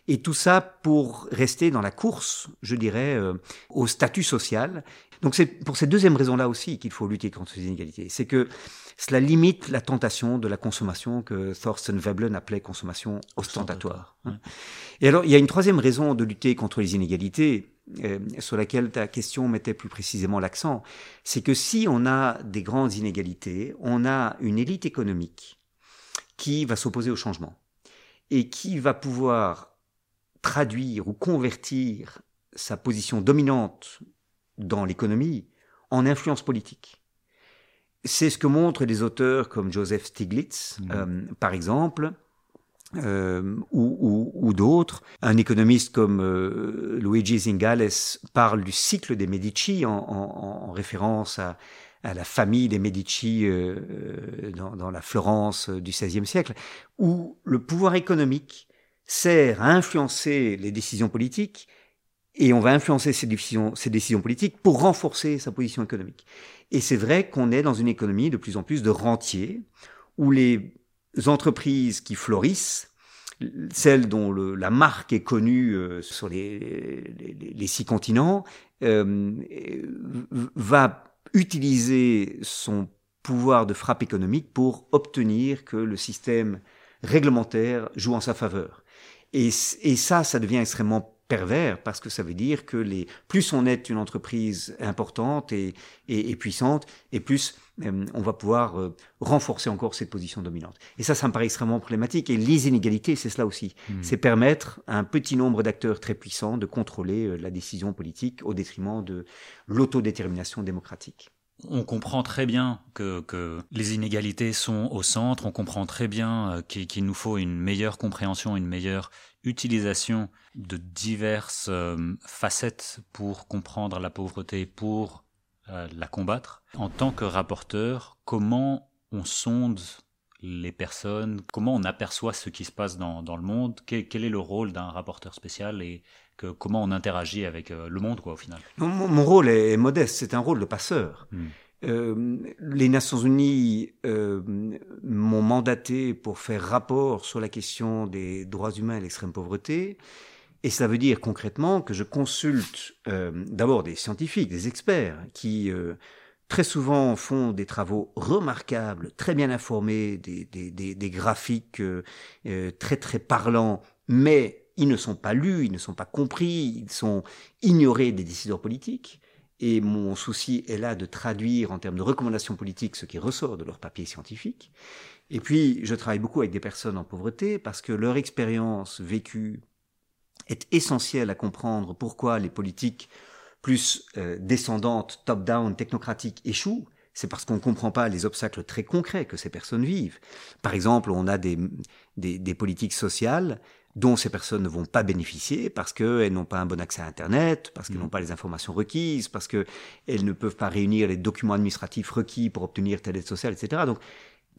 Et tout ça pour rester dans la course, je dirais, euh, au statut social. Donc c'est pour cette deuxième raison-là aussi qu'il faut lutter contre ces inégalités. C'est que cela limite la tentation de la consommation que Thorsten Veblen appelait consommation ostentatoire. Et alors, il y a une troisième raison de lutter contre les inégalités, euh, sur laquelle ta question mettait plus précisément l'accent, c'est que si on a des grandes inégalités, on a une élite économique qui va s'opposer au changement et qui va pouvoir traduire ou convertir sa position dominante dans l'économie en influence politique. C'est ce que montrent des auteurs comme Joseph Stiglitz, mmh. euh, par exemple, euh, ou, ou, ou d'autres. Un économiste comme euh, Luigi Zingales parle du cycle des Medici en, en, en référence à, à, la famille des Medici euh, dans, dans, la Florence du XVIe siècle, où le pouvoir économique sert à influencer les décisions politiques et on va influencer ces décisions, ces décisions politiques pour renforcer sa position économique. Et c'est vrai qu'on est dans une économie de plus en plus de rentiers, où les entreprises qui florissent, celles dont le, la marque est connue euh, sur les, les, les, six continents, euh, va utiliser son pouvoir de frappe économique pour obtenir que le système réglementaire joue en sa faveur. Et, et ça, ça devient extrêmement pervers parce que ça veut dire que les plus on est une entreprise importante et, et, et puissante et plus euh, on va pouvoir euh, renforcer encore cette position dominante. Et ça, ça me paraît extrêmement problématique. Et les inégalités, c'est cela aussi. Hmm. C'est permettre à un petit nombre d'acteurs très puissants de contrôler euh, la décision politique au détriment de l'autodétermination démocratique. On comprend très bien que, que, les inégalités sont au centre, on comprend très bien qu'il nous faut une meilleure compréhension, une meilleure utilisation de diverses euh, facettes pour comprendre la pauvreté, pour euh, la combattre. En tant que rapporteur, comment on sonde les personnes, comment on aperçoit ce qui se passe dans, dans le monde, quel, quel, est le rôle d'un rapporteur spécial et que, comment on interagit avec euh, le monde quoi, au final? Mon, mon, rôle est modeste, c'est un rôle de passeur. Hmm. Euh, les Nations Unies euh, m'ont mandaté pour faire rapport sur la question des droits humains et l'extrême pauvreté. Et ça veut dire concrètement que je consulte euh, d'abord des scientifiques, des experts, qui très souvent font des travaux remarquables, très bien informés, des, des, graphiques très très parlants, mais ils ne sont pas lus, ils ne sont pas compris, ils sont ignorés des décideurs politiques. Et mon souci est là de traduire en termes de recommandations politiques ce qui ressort de leurs papiers scientifiques. Et puis, je travaille beaucoup avec des personnes en pauvreté parce que leur expérience vécue est essentielle à comprendre pourquoi les politiques plus euh, descendantes, top-down, technocratiques échouent. C'est parce qu'on ne comprend pas les obstacles très concrets que ces personnes vivent. Par exemple, on a des, politiques sociales dont ces personnes ne vont pas bénéficier parce qu'elles n'ont pas un bon accès à Internet, parce qu'elles mmh. n'ont pas les informations requises, parce qu'elles ne peuvent pas réunir les documents administratifs requis pour obtenir telle aide sociale, etc. Donc,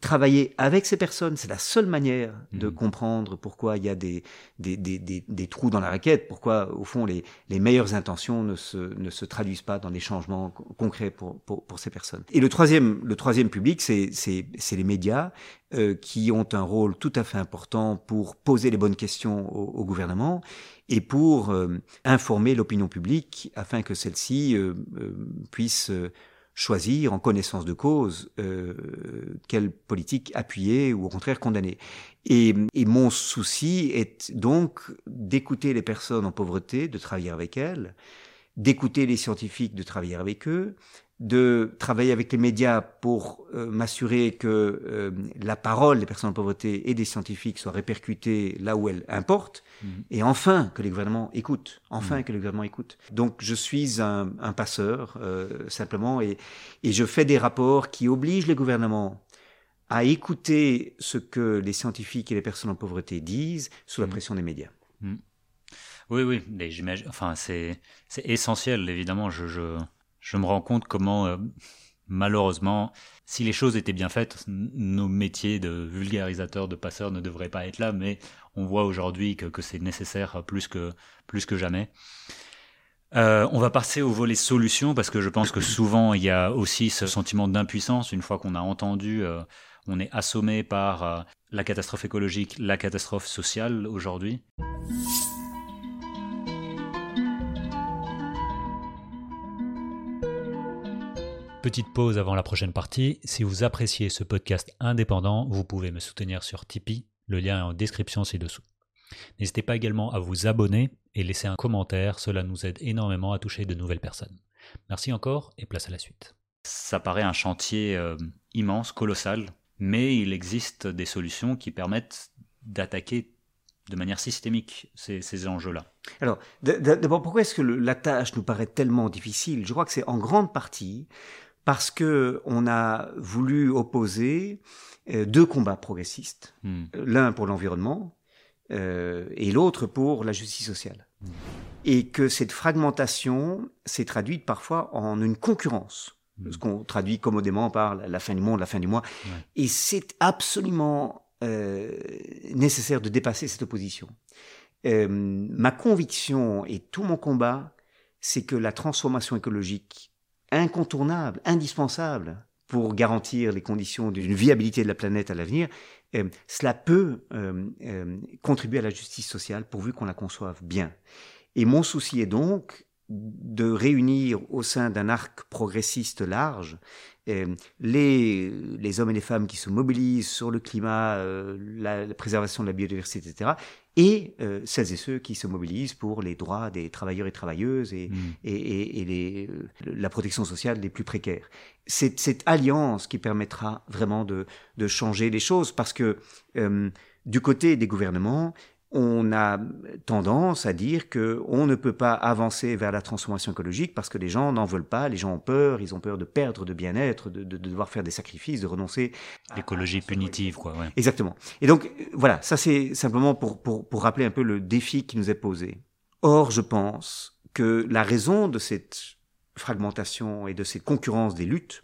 travailler avec ces personnes, c'est la seule manière de Mhm. comprendre pourquoi il y a des, des, des, des, des trous dans la raquette, pourquoi, au fond, les, les meilleures intentions ne se, ne se traduisent pas dans des changements co- concrets pour, pour, pour ces personnes. Et le troisième, le troisième public, c'est c'est- c'est les médias euh, qui ont un rôle tout à fait important pour poser les bonnes questions au, au gouvernement et pour euh, informer l'opinion publique afin que celle-ci euh, euh, puisse euh, choisir en connaissance de cause euh, quelle politique appuyer ou au contraire condamner. Et, et mon souci est donc d'écouter les personnes en pauvreté, de travailler avec elles, d'écouter les scientifiques, de travailler avec eux, de travailler avec les médias pour euh, m'assurer que euh, la parole des personnes en pauvreté et des scientifiques soit répercutée là où elle importe, Mhm. et enfin que les gouvernements écoutent, enfin Mhm. que les gouvernements écoutent. Donc je suis un, un passeur euh, simplement, et, et je fais des rapports qui obligent les gouvernements à écouter ce que les scientifiques et les personnes en pauvreté disent sous la Mhm. pression des médias. Oui, oui, j'imagine. Enfin, c'est c'est essentiel, évidemment. Je, je, je me rends compte comment, euh, malheureusement, si les choses étaient bien faites, nos métiers de vulgarisateurs, de passeurs ne devraient pas être là, mais on voit aujourd'hui que, c'est nécessaire plus que, plus que jamais. Euh, on va passer au volet solutions parce que je pense que souvent il y a aussi ce sentiment d'impuissance une fois qu'on a entendu, euh, on est assommé par euh, la catastrophe écologique, la catastrophe sociale aujourd'hui. Petite pause avant la prochaine partie. Si vous appréciez ce podcast indépendant, vous pouvez me soutenir sur Tipeee. Le lien est en description ci-dessous. N'hésitez pas également à vous abonner et laisser un commentaire. Cela nous aide énormément à toucher de nouvelles personnes. Merci encore et place à la suite. Ça paraît un chantier euh, immense, colossal, mais il existe des solutions qui permettent d'attaquer de manière systémique ces, ces enjeux-là. Alors, d'abord, pourquoi est-ce que le- la tâche nous paraît tellement difficile? Je crois que c'est en grande partie parce que on a voulu opposer euh, deux combats progressistes, Hmm. l'un pour l'environnement euh, et l'autre pour la justice sociale, Mm. et que cette fragmentation s'est traduite parfois en une concurrence, Mm. ce qu'on traduit commodément par la, la fin du monde, la fin du mois, Ouais. et c'est absolument euh, nécessaire de dépasser cette opposition. Euh, ma conviction et tout mon combat, c'est que la transformation écologique incontournable, indispensable pour garantir les conditions d'une viabilité de la planète à l'avenir, euh, cela peut euh, euh, contribuer à la justice sociale pourvu qu'on la conçoive bien. Et mon souci est donc de réunir au sein d'un arc progressiste large les, les hommes et les femmes qui se mobilisent sur le climat, la préservation de la biodiversité, etc., et euh, celles et ceux qui se mobilisent pour les droits des travailleurs et travailleuses et, Hmm. et, et- et les, euh, la protection sociale des plus précaires. C'est cette alliance qui permettra vraiment de, de changer les choses parce que euh, du côté des gouvernements, on a tendance à dire que on ne peut pas avancer vers la transformation écologique parce que les gens n'en veulent pas, les gens ont peur, ils ont peur de perdre de bien-être, de, de- de devoir faire des sacrifices, de renoncer. L'écologie punitive, quoi. Ouais. Exactement. Et donc, euh, voilà, ça c'est simplement pour, pour, pour rappeler un peu le défi qui nous est posé. Or, je pense que la raison de cette fragmentation et de cette concurrence des luttes,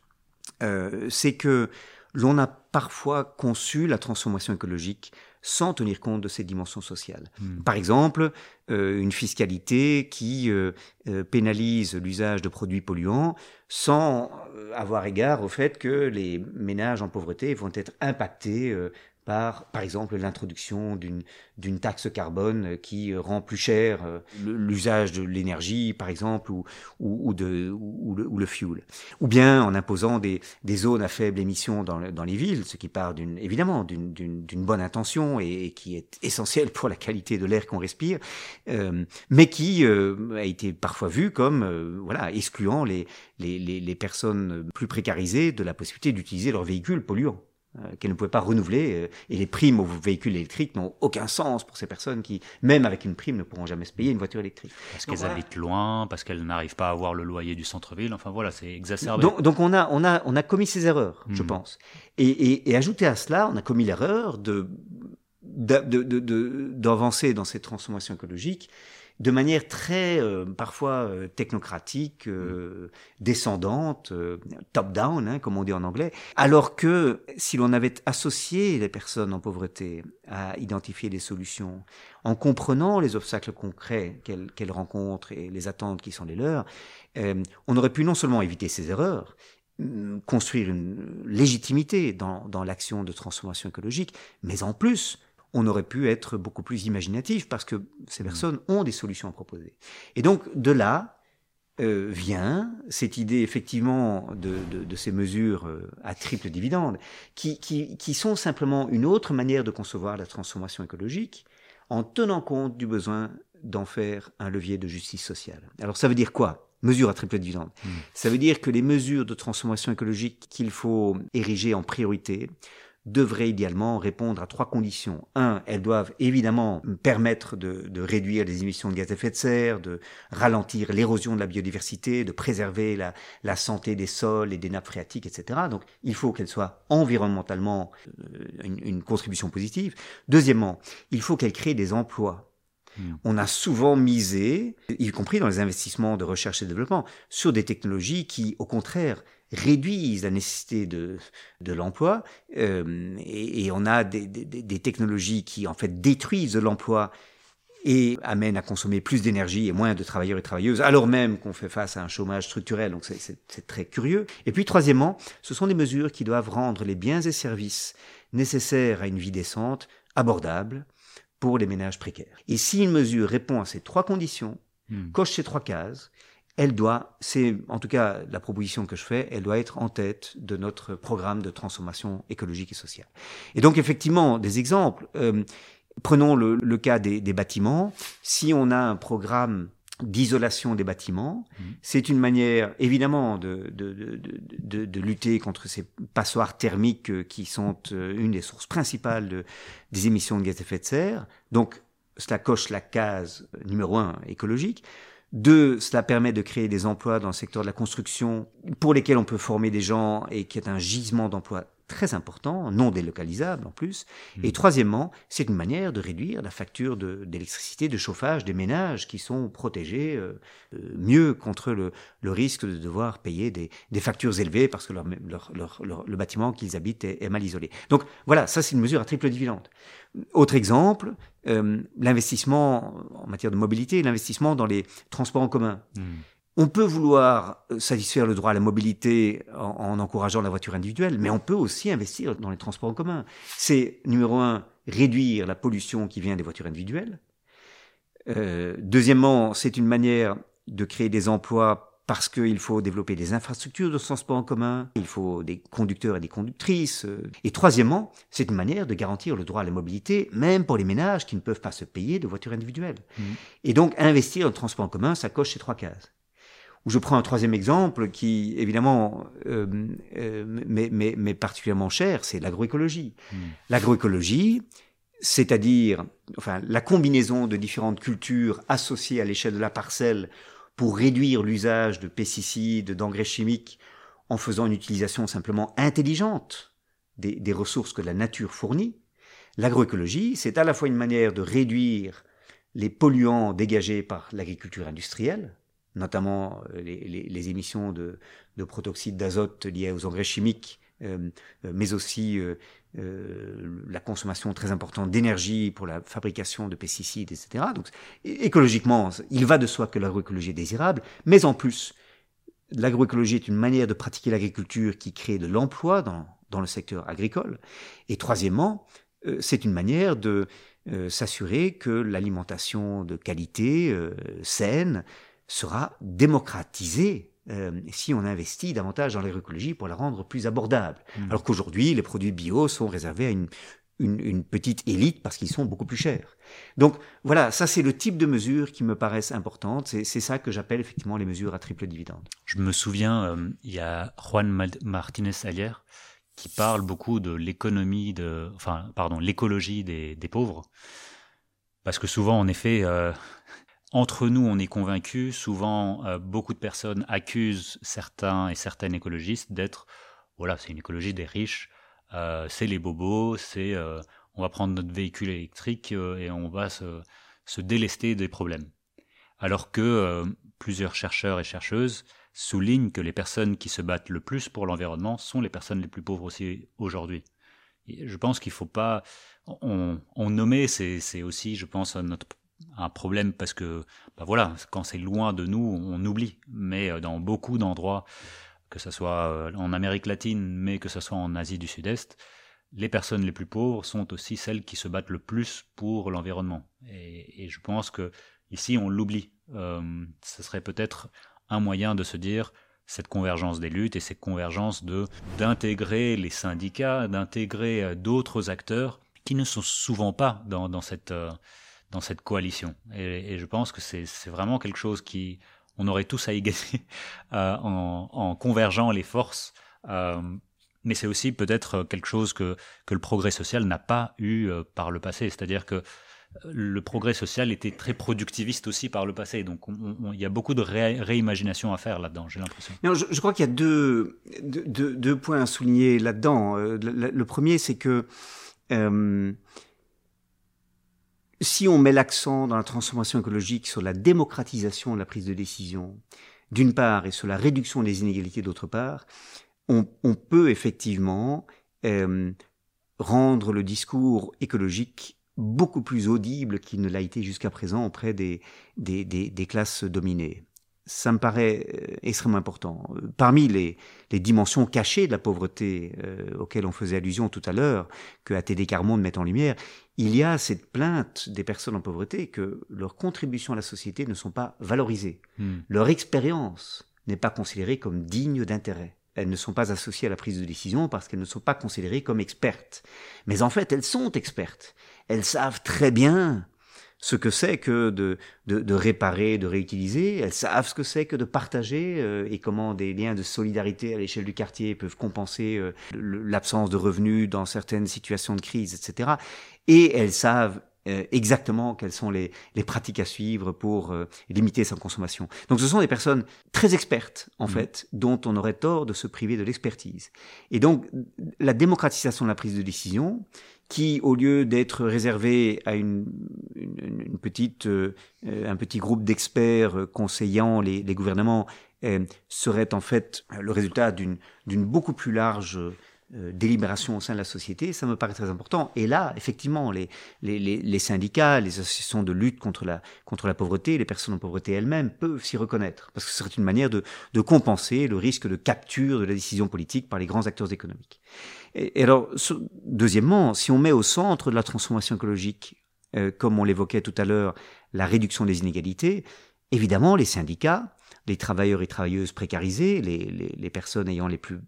euh, c'est que l'on a parfois conçu la transformation écologique sans tenir compte de ces dimensions sociales. Hmm. Par exemple, euh, une fiscalité qui euh, euh, pénalise l'usage de produits polluants sans avoir égard au fait que les ménages en pauvreté vont être impactés par, par exemple, l'introduction d'une taxe carbone euh, qui euh, rend plus cher euh, l'usage de l'énergie, par exemple, ou, ou, ou de, ou, le, ou le fuel. Ou bien en imposant des, des zones à faible émission dans, dans les villes, ce qui part évidemment d'une- bonne intention et, et qui est essentiel pour la qualité de l'air qu'on respire, euh, mais qui euh, a été parfois vu comme euh, voilà excluant les, les, les, les personnes plus précarisées de la possibilité d'utiliser leurs véhicules polluants euh, qu'elles ne pouvaient pas renouveler. euh, et les primes aux véhicules électriques n'ont aucun sens pour ces personnes qui, même avec une prime, ne pourront jamais se payer une voiture électrique. Parce qu'elles voilà. habitent loin, parce qu'elles n'arrivent pas à avoir le loyer du centre-ville. Enfin voilà, c'est exacerbé. Donc, donc on, a, on, a, on a commis ces erreurs, je Mhm. pense. Et, et, et ajouté à cela, on a commis l'erreur de d'avancer dans cette transformation écologique de manière très euh, parfois euh, technocratique, euh, descendante, top-down, hein, comme on dit en anglais, alors que si l'on avait associé les personnes en pauvreté à identifier des solutions, en comprenant les obstacles concrets qu'elles rencontrent et les attentes qui sont les leurs, on aurait pu non seulement éviter ces erreurs, hum, construire une légitimité dans, dans l'action de transformation écologique, mais en plus on aurait pu être beaucoup plus imaginatif parce que ces mmh. personnes ont des solutions à proposer. Et donc de là euh, vient cette idée effectivement de, ces mesures euh, à triple dividende qui, qui, sont simplement une autre manière de concevoir la transformation écologique en tenant compte du besoin d'en faire un levier de justice sociale. Alors ça veut dire quoi? Mesures à triple dividende. Mmh. Ça veut dire que les mesures de transformation écologique qu'il faut ériger en priorité devraient idéalement répondre à trois conditions. Un, elles doivent évidemment permettre de, réduire les émissions de gaz à effet de serre, de ralentir l'érosion de la biodiversité, de préserver la, santé des sols et des nappes phréatiques, etc. Donc il faut qu'elles soient environnementalement euh, une, contribution positive. Deuxièmement, il faut qu'elles créent des emplois. Hmm. On a souvent misé, y compris dans les investissements de recherche et développement, sur des technologies qui, au contraire, réduisent la nécessité de, de l'emploi euh, et, on a des, des, technologies qui en fait détruisent l'emploi et amènent à consommer plus d'énergie et moins de travailleurs et travailleuses, alors même qu'on fait face à un chômage structurel. Donc c'est très curieux. Et puis troisièmement, ce sont des mesures qui doivent rendre les biens et services nécessaires à une vie décente abordables pour les ménages précaires. Et si une mesure répond à ces trois conditions, hmm. coche ces trois cases, elle doit, c'est en tout cas la proposition que je fais, elle doit être en tête de notre programme de transformation écologique et sociale. Et donc effectivement, des exemples. Euh, prenons le, cas des, bâtiments. Si on a un programme d'isolation des bâtiments, mmh. c'est une manière évidemment de, de, lutter contre ces passoires thermiques euh, qui sont euh, une des sources principales des émissions de gaz à effet de serre. Donc cela coche la case numéro un écologique. Deux, cela permet de créer des emplois dans le secteur de la construction pour lesquels on peut former des gens et qui est un gisement d'emplois très important, non délocalisable en plus. Et mmh. troisièmement, c'est une manière de réduire la facture d'électricité, de, chauffage des ménages qui sont protégés euh, euh, mieux contre le, risque de devoir payer des, factures élevées parce que le bâtiment qu'ils habitent est, mal isolé. Donc voilà, ça c'est une mesure à triple dividende. Autre exemple, euh, l'investissement en matière de mobilité, l'investissement dans les transports en commun. Mmh. On peut vouloir euh, satisfaire le droit à la mobilité en, encourageant la voiture individuelle, mais on peut aussi investir dans les transports en commun. C'est, numéro un, réduire la pollution qui vient des voitures individuelles. Euh, deuxièmement, c'est une manière de créer des emplois parce qu'il faut développer des infrastructures de transport en commun, il faut des conducteurs et des conductrices. Euh. Et troisièmement, c'est une manière de garantir le droit à la mobilité, même pour les ménages qui ne peuvent pas se payer de voitures individuelles. Mmh. Et donc, investir dans le transport en commun, ça coche ces trois cases. Ou je prends un troisième exemple qui, évidemment, euh, euh, mais, particulièrement cher, c'est l'agroécologie. Hmm. L'agroécologie, c'est-à-dire enfin, la combinaison de différentes cultures associées à l'échelle de la parcelle pour réduire l'usage de pesticides, d'engrais chimiques, en faisant une utilisation simplement intelligente des, des ressources que la nature fournit. L'agroécologie, c'est à la fois une manière de réduire les polluants dégagés par l'agriculture industrielle, notamment euh, les, émissions de, protoxyde d'azote liées aux engrais chimiques, euh, euh, mais aussi la consommation très importante d'énergie pour la fabrication de pesticides, etc. Donc, écologiquement, il va de soi que l'agroécologie est désirable, mais en plus, l'agroécologie est une manière de pratiquer l'agriculture qui crée de l'emploi dans, dans, le secteur agricole. Et troisièmement, c'est une manière de s'assurer que l'alimentation de qualité, saine, sera démocratisé euh, si on investit davantage dans l'agroécologie pour la rendre plus abordable. Hmm. Alors qu'aujourd'hui, les produits bio sont réservés à une, une, petite élite parce qu'ils sont beaucoup plus chers. Donc voilà, ça c'est le type de mesures qui me paraissent importantes. C'est ça que j'appelle effectivement les mesures à triple dividende. Je me souviens, euh, il y a Juan Martinez Alier qui parle beaucoup de l'économie de, enfin, pardon, l'écologie des, des, pauvres. Parce que souvent, en effet, euh, entre nous, on est convaincus. Souvent, euh, beaucoup de personnes accusent certains et certaines écologistes d'être, voilà, c'est une écologie des riches, euh, c'est les bobos, c'est, euh, on va prendre notre véhicule électrique et on va se, se, délester des problèmes. Alors que plusieurs chercheurs et chercheuses soulignent que les personnes qui se battent le plus pour l'environnement sont les personnes les plus pauvres aussi aujourd'hui. Je pense qu'il ne faut pas... On, on nommer, c'est aussi, je pense, notre un problème parce que, bah voilà, quand c'est loin de nous, on oublie. Mais euh, dans beaucoup d'endroits, que ce soit euh, en Amérique latine, mais que ce soit en Asie du Sud-Est, les personnes les plus pauvres sont aussi celles qui se battent le plus pour l'environnement. Et, je pense que ici, on l'oublie. Euh, ce serait peut-être un moyen de se dire cette convergence des luttes et cette convergence de d'intégrer les syndicats, d'intégrer d'autres acteurs qui ne sont souvent pas dans, dans cette dans cette coalition. Et, je pense que c'est vraiment quelque chose qui, on aurait tous à y gagner *laughs* euh, en, convergeant les forces. Euh, mais c'est aussi peut-être quelque chose que, que le progrès social n'a pas eu euh, par le passé. C'est-à-dire que le progrès social était très productiviste aussi par le passé. Donc il y a beaucoup de réimagination à faire là-dedans, j'ai l'impression. Je, crois qu'il y a deux, deux, points à souligner là-dedans. Le, premier, c'est que si on met l'accent dans la transformation écologique sur la démocratisation de la prise de décision, d'une part, et sur la réduction des inégalités d'autre part, on, peut effectivement euh, rendre le discours écologique beaucoup plus audible qu'il ne l'a été jusqu'à présent auprès des, des classes dominées ça me paraît euh, extrêmement important. Parmi les, dimensions cachées de la pauvreté euh, auxquelles on faisait allusion tout à l'heure, que ATD Carmonde met en lumière, il y a cette plainte des personnes en pauvreté que leurs contributions à la société ne sont pas valorisées. Hmm. Leur expérience n'est pas considérée comme digne d'intérêt. Elles ne sont pas associées à la prise de décision parce qu'elles ne sont pas considérées comme expertes. Mais en fait, elles sont expertes. Elles savent très bien ce que c'est que de, de, de, réparer, de réutiliser. Elles savent ce que c'est que de partager euh, et comment des liens de solidarité à l'échelle du quartier peuvent compenser euh, l'absence de revenus dans certaines situations de crise, etc. Et elles savent euh, exactement quelles sont les, les, pratiques à suivre pour limiter sa consommation. Donc ce sont des personnes très expertes, en mmh. fait, dont on aurait tort de se priver de l'expertise. Et donc la démocratisation de la prise de décision, qui, au lieu d'être réservé à euh, un petit groupe d'experts euh, conseillant les, les gouvernements, euh, serait en fait le résultat d'une beaucoup plus large délibération au sein de la société, ça me paraît très important. Et là, effectivement, les, syndicats, les associations de lutte contre la, pauvreté, les personnes en pauvreté elles-mêmes peuvent s'y reconnaître, parce que ce serait une manière de, compenser le risque de capture de la décision politique par les grands acteurs économiques. Et, alors, deuxièmement, si on met au centre de la transformation écologique, euh, comme on l'évoquait tout à l'heure, la réduction des inégalités, évidemment, les syndicats, les travailleurs et travailleuses précarisés, les, personnes ayant les plus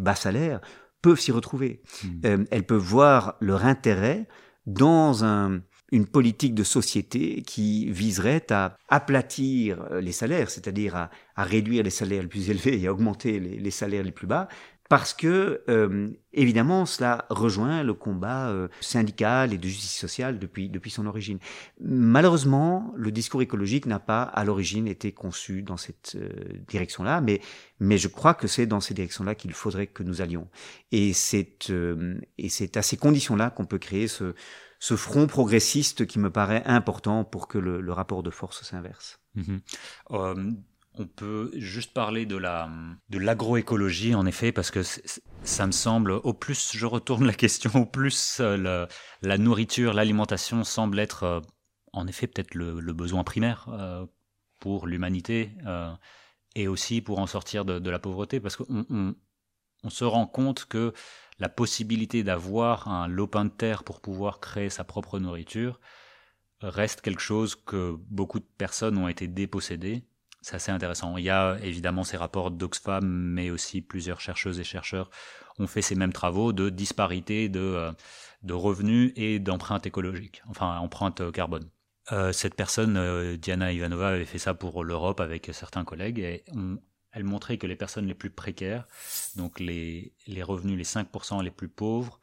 bas salaires, peuvent s'y retrouver. Mmh. Euh, elles peuvent voir leur intérêt dans un, une politique de société qui viserait à aplatir euh, les salaires, c'est-à-dire à, à, réduire les salaires les plus élevés et à augmenter les, les salaires les plus bas, parce que, euh, évidemment, cela rejoint le combat euh, syndical et de justice sociale depuis, depuis son origine. Malheureusement, le discours écologique n'a pas, à l'origine, été conçu dans cette euh, direction-là, mais, mais je crois que c'est dans ces directions-là qu'il faudrait que nous allions. Et c'est et c'est à ces conditions-là qu'on peut créer ce, ce front progressiste qui me paraît important pour que le, le rapport de force s'inverse. Mmh on peut juste parler de la de l'agroécologie en effet parce que ça me semble au plus je retourne *laughs* la question au plus euh, la nourriture l'alimentation semble être euh, en effet peut-être le, besoin primaire euh, pour l'humanité et aussi pour en sortir de, la pauvreté parce qu'on on, se rend compte que la possibilité d'avoir un lopin de terre pour pouvoir créer sa propre nourriture reste quelque chose que beaucoup de personnes ont été dépossédées c'est assez intéressant. Il y a évidemment ces rapports d'Oxfam, mais aussi plusieurs chercheuses et chercheurs ont fait ces mêmes travaux de disparité de, euh, revenus et d'empreinte écologique, enfin empreinte euh, carbone. Euh, cette personne, Diana Ivanova, avait fait ça pour l'Europe avec certains collègues et elle montrait que les personnes les plus précaires, donc les revenus les 5% les plus pauvres,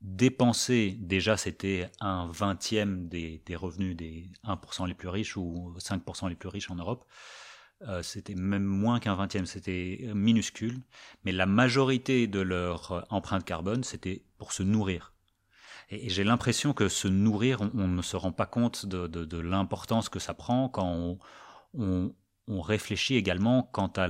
dépenser, déjà c'était un vingtième des, revenus des 1% les plus riches ou 5% les plus riches en Europe. Euh, c'était même moins qu'un vingtième, c'était minuscule. Mais la majorité de leur empreinte carbone, c'était pour se nourrir. Et, j'ai l'impression que se nourrir, on, ne se rend pas compte de, l'importance que ça prend quand on, réfléchit également quant à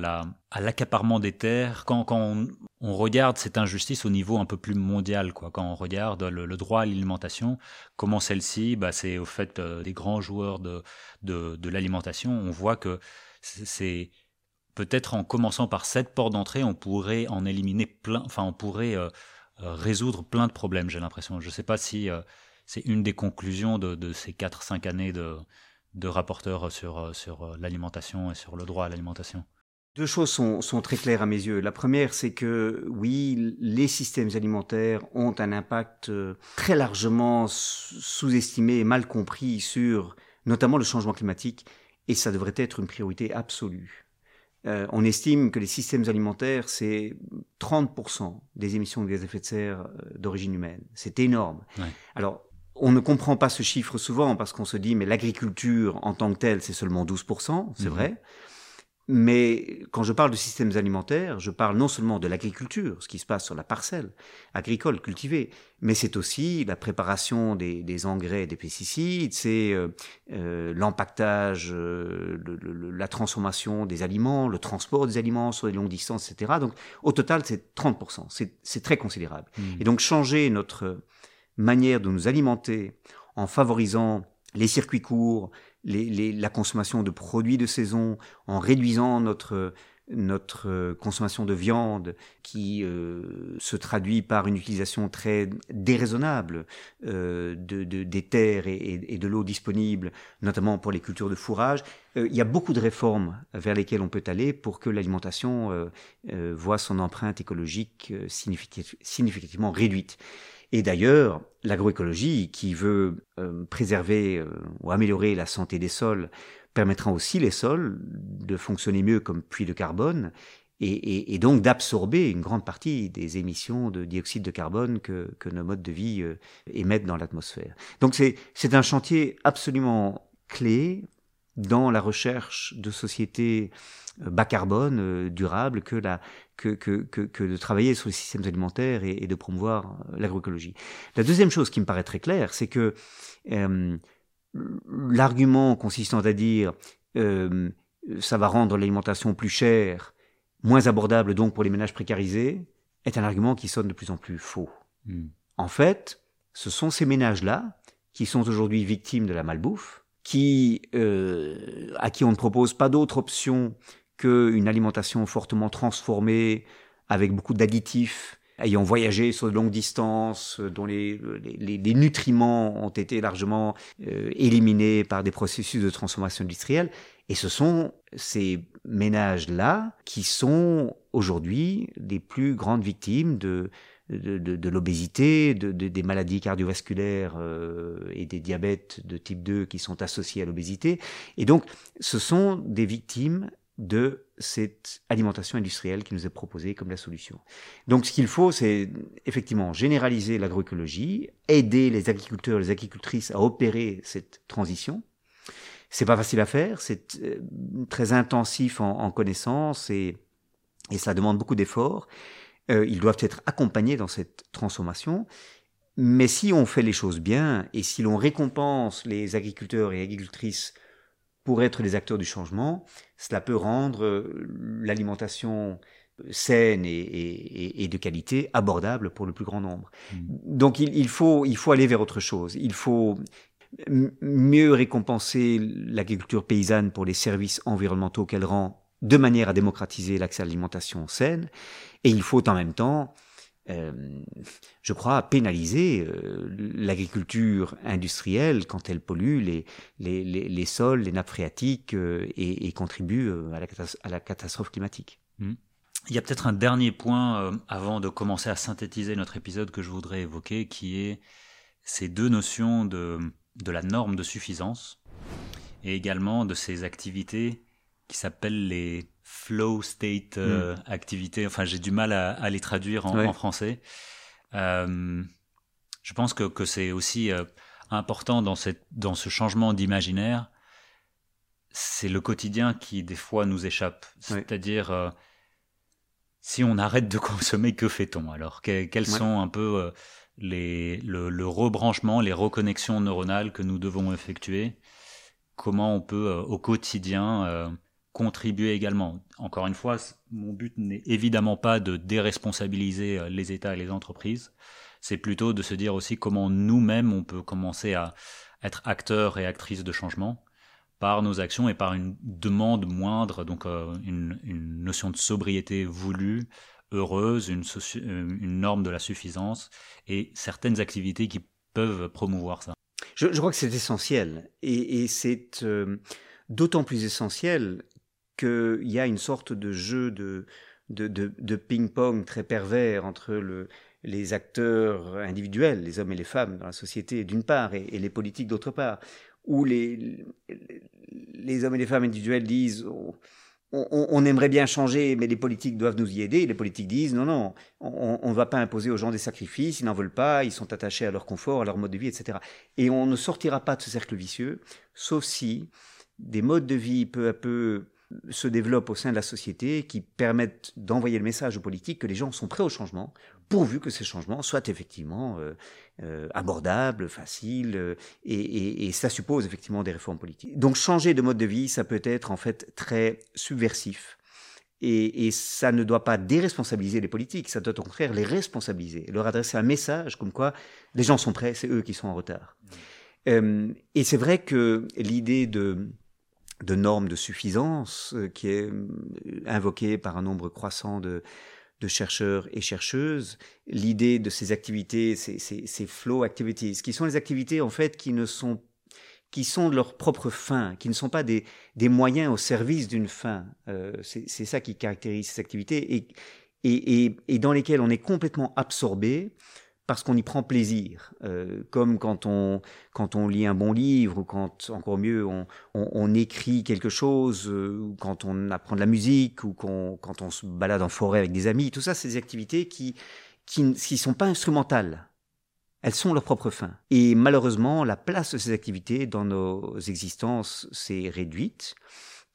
l'accaparement des terres, quand, on, regarde cette injustice au niveau un peu plus mondial, quoi. quand on regarde le, droit à l'alimentation, comment celle-ci, bah, c'est au fait euh, des grands joueurs de, de l'alimentation, on voit que c'est peut-être en commençant par cette porte d'entrée, on pourrait en éliminer plein, enfin on pourrait euh, euh, résoudre plein de problèmes, j'ai l'impression. Je ne sais pas si c'est une des conclusions de, ces 4-5 années de, de rapporteurs sur, sur l'alimentation et sur le droit à l'alimentation. Deux choses sont, sont, très claires à mes yeux. La première, c'est que oui, les systèmes alimentaires ont un impact très largement sous-estimé et mal compris sur notamment le changement climatique, et ça devrait être une priorité absolue. Euh, on estime que les systèmes alimentaires, c'est 30% des émissions de gaz à effet de serre euh, d'origine humaine. C'est énorme. Alors, on ne comprend pas ce chiffre souvent parce qu'on se dit, mais l'agriculture en tant que telle, c'est seulement 12%, c'est mhm. vrai. Mais quand je parle de systèmes alimentaires, je parle non seulement de l'agriculture, ce qui se passe sur la parcelle agricole cultivée, mais c'est aussi la préparation des, engrais et des pesticides, c'est euh, euh, l'empaquetage, euh, la transformation des aliments, le transport des aliments sur des longues distances, etc. Donc au total, c'est 30%, c'est très considérable. Mmh. Et donc changer notre manière de nous alimenter en favorisant les circuits courts, la consommation de produits de saison, en réduisant notre, notre consommation de viande qui euh, se traduit par une utilisation très déraisonnable euh, de, des terres et, de l'eau disponible, notamment pour les cultures de fourrage. Euh, il y a beaucoup de réformes vers lesquelles on peut aller pour que l'alimentation voit son empreinte écologique significativement réduite. Et d'ailleurs, l'agroécologie, qui veut euh, préserver euh, ou améliorer la santé des sols, permettra aussi les sols de fonctionner mieux comme puits de carbone et, donc d'absorber une grande partie des émissions de dioxyde de carbone que, nos modes de vie euh, émettent dans l'atmosphère. Donc c'est un chantier absolument clé dans la recherche de sociétés bas carbone, durables, que la, que, que, que, de travailler sur les systèmes alimentaires et, de promouvoir euh, l'agroécologie. La deuxième chose qui me paraît très claire, c'est que euh, l'argument consistant à dire euh, ça va rendre l'alimentation plus chère, moins abordable donc pour les ménages précarisés, est un argument qui sonne de plus en plus faux. Hmm. En fait, ce sont ces ménages-là qui sont aujourd'hui victimes de la malbouffe, qui, euh, à qui on ne propose pas d'autre option qu'une alimentation fortement transformée, avec beaucoup d'additifs, ayant voyagé sur de longues distances, dont les, les, nutriments ont été largement euh, éliminés par des processus de transformation industrielle. Et ce sont ces ménages-là qui sont aujourd'hui les plus grandes victimes de, de, de, l'obésité, de, des maladies cardiovasculaires euh, et des diabètes de type 2 qui sont associés à l'obésité. Et donc, ce sont des victimes de cette alimentation industrielle qui nous est proposée comme la solution. Donc ce qu'il faut, c'est effectivement généraliser l'agroécologie, aider les agriculteurs, les agricultrices à opérer cette transition. C'est pas facile à faire, c'est euh, très intensif en, connaissances et, et ça demande beaucoup d'efforts. Euh, ils doivent être accompagnés dans cette transformation. Mais si on fait les choses bien et si l'on récompense les agriculteurs et agricultrices pour être des acteurs du changement, cela peut rendre euh, l'alimentation saine et, de qualité abordable pour le plus grand nombre. Mmh. Donc il, faut, il faut aller vers autre chose. Il faut mieux récompenser l'agriculture paysanne pour les services environnementaux qu'elle rend de manière à démocratiser l'accès à l'alimentation saine. Et il faut en même temps euh, je crois, pénaliser euh, l'agriculture industrielle quand elle pollue les, sols, les nappes phréatiques euh, et, contribue à la, catastrophe climatique. Hmm. Il y a peut-être un dernier point avant de commencer à synthétiser notre épisode que je voudrais évoquer, qui est ces deux notions de la norme de suffisance et également de ces activités qui s'appellent les flow state euh, hmm. activité. Enfin, j'ai du mal à, les traduire en, français. Euh, je pense que, que c'est aussi euh, important dans, cette, dans ce changement d'imaginaire. C'est le quotidien qui, des fois, nous échappe. C'est-à-dire, si on arrête de *laughs* consommer, que fait-on Alors, quels sont un peu les, le, rebranchement, les reconnexions neuronales que nous devons effectuer, comment on peut euh, au quotidien euh, contribuer également. Encore une fois, mon but n'est évidemment pas de déresponsabiliser euh, les États et les entreprises, c'est plutôt de se dire aussi comment nous-mêmes on peut commencer à être acteurs et actrices de changement par nos actions et par une demande moindre, donc une, une, notion de sobriété voulue, heureuse, une, euh, une, norme de la suffisance et certaines activités qui peuvent promouvoir ça. Je, crois que c'est essentiel et, c'est euh, d'autant plus essentiel qu'il y a une sorte de jeu de, ping-pong très pervers entre le, les acteurs individuels, les hommes et les femmes dans la société d'une part et, les politiques d'autre part, où les, les hommes et les femmes individuels disent on, aimerait bien changer, mais les politiques doivent nous y aider. Les politiques disent non, non, on ne va pas imposer aux gens des sacrifices, ils n'en veulent pas, ils sont attachés à leur confort, à leur mode de vie, etc. Et on ne sortira pas de ce cercle vicieux, sauf si des modes de vie peu à peu se développent au sein de la société qui permettent d'envoyer le message aux politiques que les gens sont prêts au changement, pourvu que ces changements soient effectivement euh, euh, abordables, faciles, euh, et, ça suppose effectivement des réformes politiques. Donc changer de mode de vie, ça peut être en fait très subversif. Et, ça ne doit pas déresponsabiliser les politiques, ça doit au contraire les responsabiliser, leur adresser un message comme quoi les gens sont prêts, c'est eux qui sont en retard. Mmh. et c'est vrai que l'idée de, de normes de suffisance qui est invoquée par un nombre croissant de, chercheurs et chercheuses, l'idée de ces activités, ces, ces, flow activities, qui sont les activités en fait qui ne sont qui sont de leur propre fin, qui ne sont pas des, des moyens au service d'une fin. Euh, c'est ça qui caractérise ces activités et, et, et, dans lesquelles on est complètement absorbé parce qu'on y prend plaisir, euh, comme quand on, quand on lit un bon livre, ou quand, encore mieux, on, on, écrit quelque chose, euh, ou quand on apprend de la musique, ou quand on se balade en forêt avec des amis. Tout ça, c'est des activités qui qui ne sont pas instrumentales. Elles sont leur propre fin. Et malheureusement, la place de ces activités dans nos existences s'est réduite.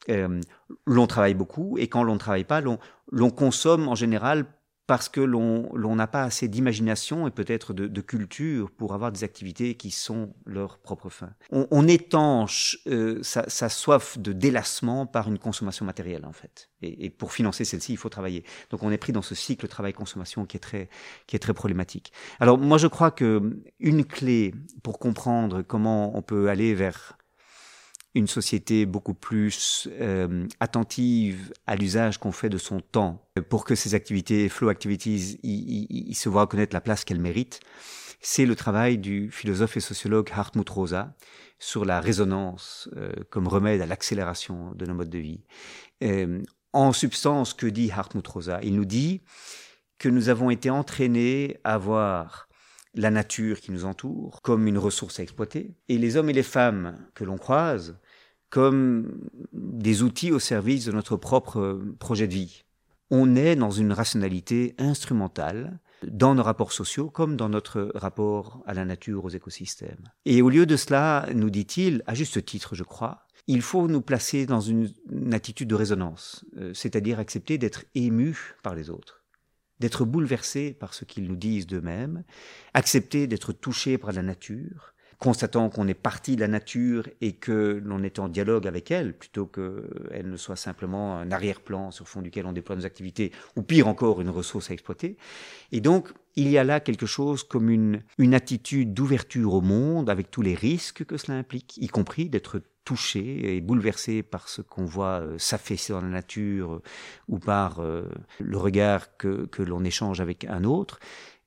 Euh, l'on travaille beaucoup, et quand l'on ne travaille pas, l'on consomme en général parce que l'on n'a pas assez d'imagination et peut-être de, culture pour avoir des activités qui sont leur propre fin. On, étanche euh, sa, soif de délassement par une consommation matérielle en fait. Et, pour financer celle-ci, il faut travailler. Donc on est pris dans ce cycle travail-consommation qui est très qui est très problématique. Alors moi je crois que une clé pour comprendre comment on peut aller vers une société beaucoup plus euh, attentive à l'usage qu'on fait de son temps pour que ces activités, flow activities, y, se voient reconnaître la place qu'elles méritent. C'est le travail du philosophe et sociologue Hartmut Rosa sur la résonance euh, comme remède à l'accélération de nos modes de vie. Euh, en substance, que dit Hartmut Rosa? Il nous dit que nous avons été entraînés à voir la nature qui nous entoure comme une ressource à exploiter, et les hommes et les femmes que l'on croise comme des outils au service de notre propre projet de vie. On est dans une rationalité instrumentale dans nos rapports sociaux comme dans notre rapport à la nature, aux écosystèmes. Et au lieu de cela, nous dit-il, à juste titre je crois, il faut nous placer dans une, attitude de résonance, euh, c'est-à-dire accepter d'être ému par les autres, d'être bouleversé par ce qu'ils nous disent d'eux-mêmes, accepter d'être touché par la nature, constatant qu'on est parti de la nature et que l'on est en dialogue avec elle, plutôt qu'elle ne soit simplement un arrière-plan sur fond duquel on déploie nos activités, ou pire encore, une ressource à exploiter. Et donc, il y a là quelque chose comme une, une attitude d'ouverture au monde, avec tous les risques que cela implique, y compris d'être touché et bouleversé par ce qu'on voit euh, s'affaisser dans la nature euh, ou par euh, le regard que, que l'on échange avec un autre.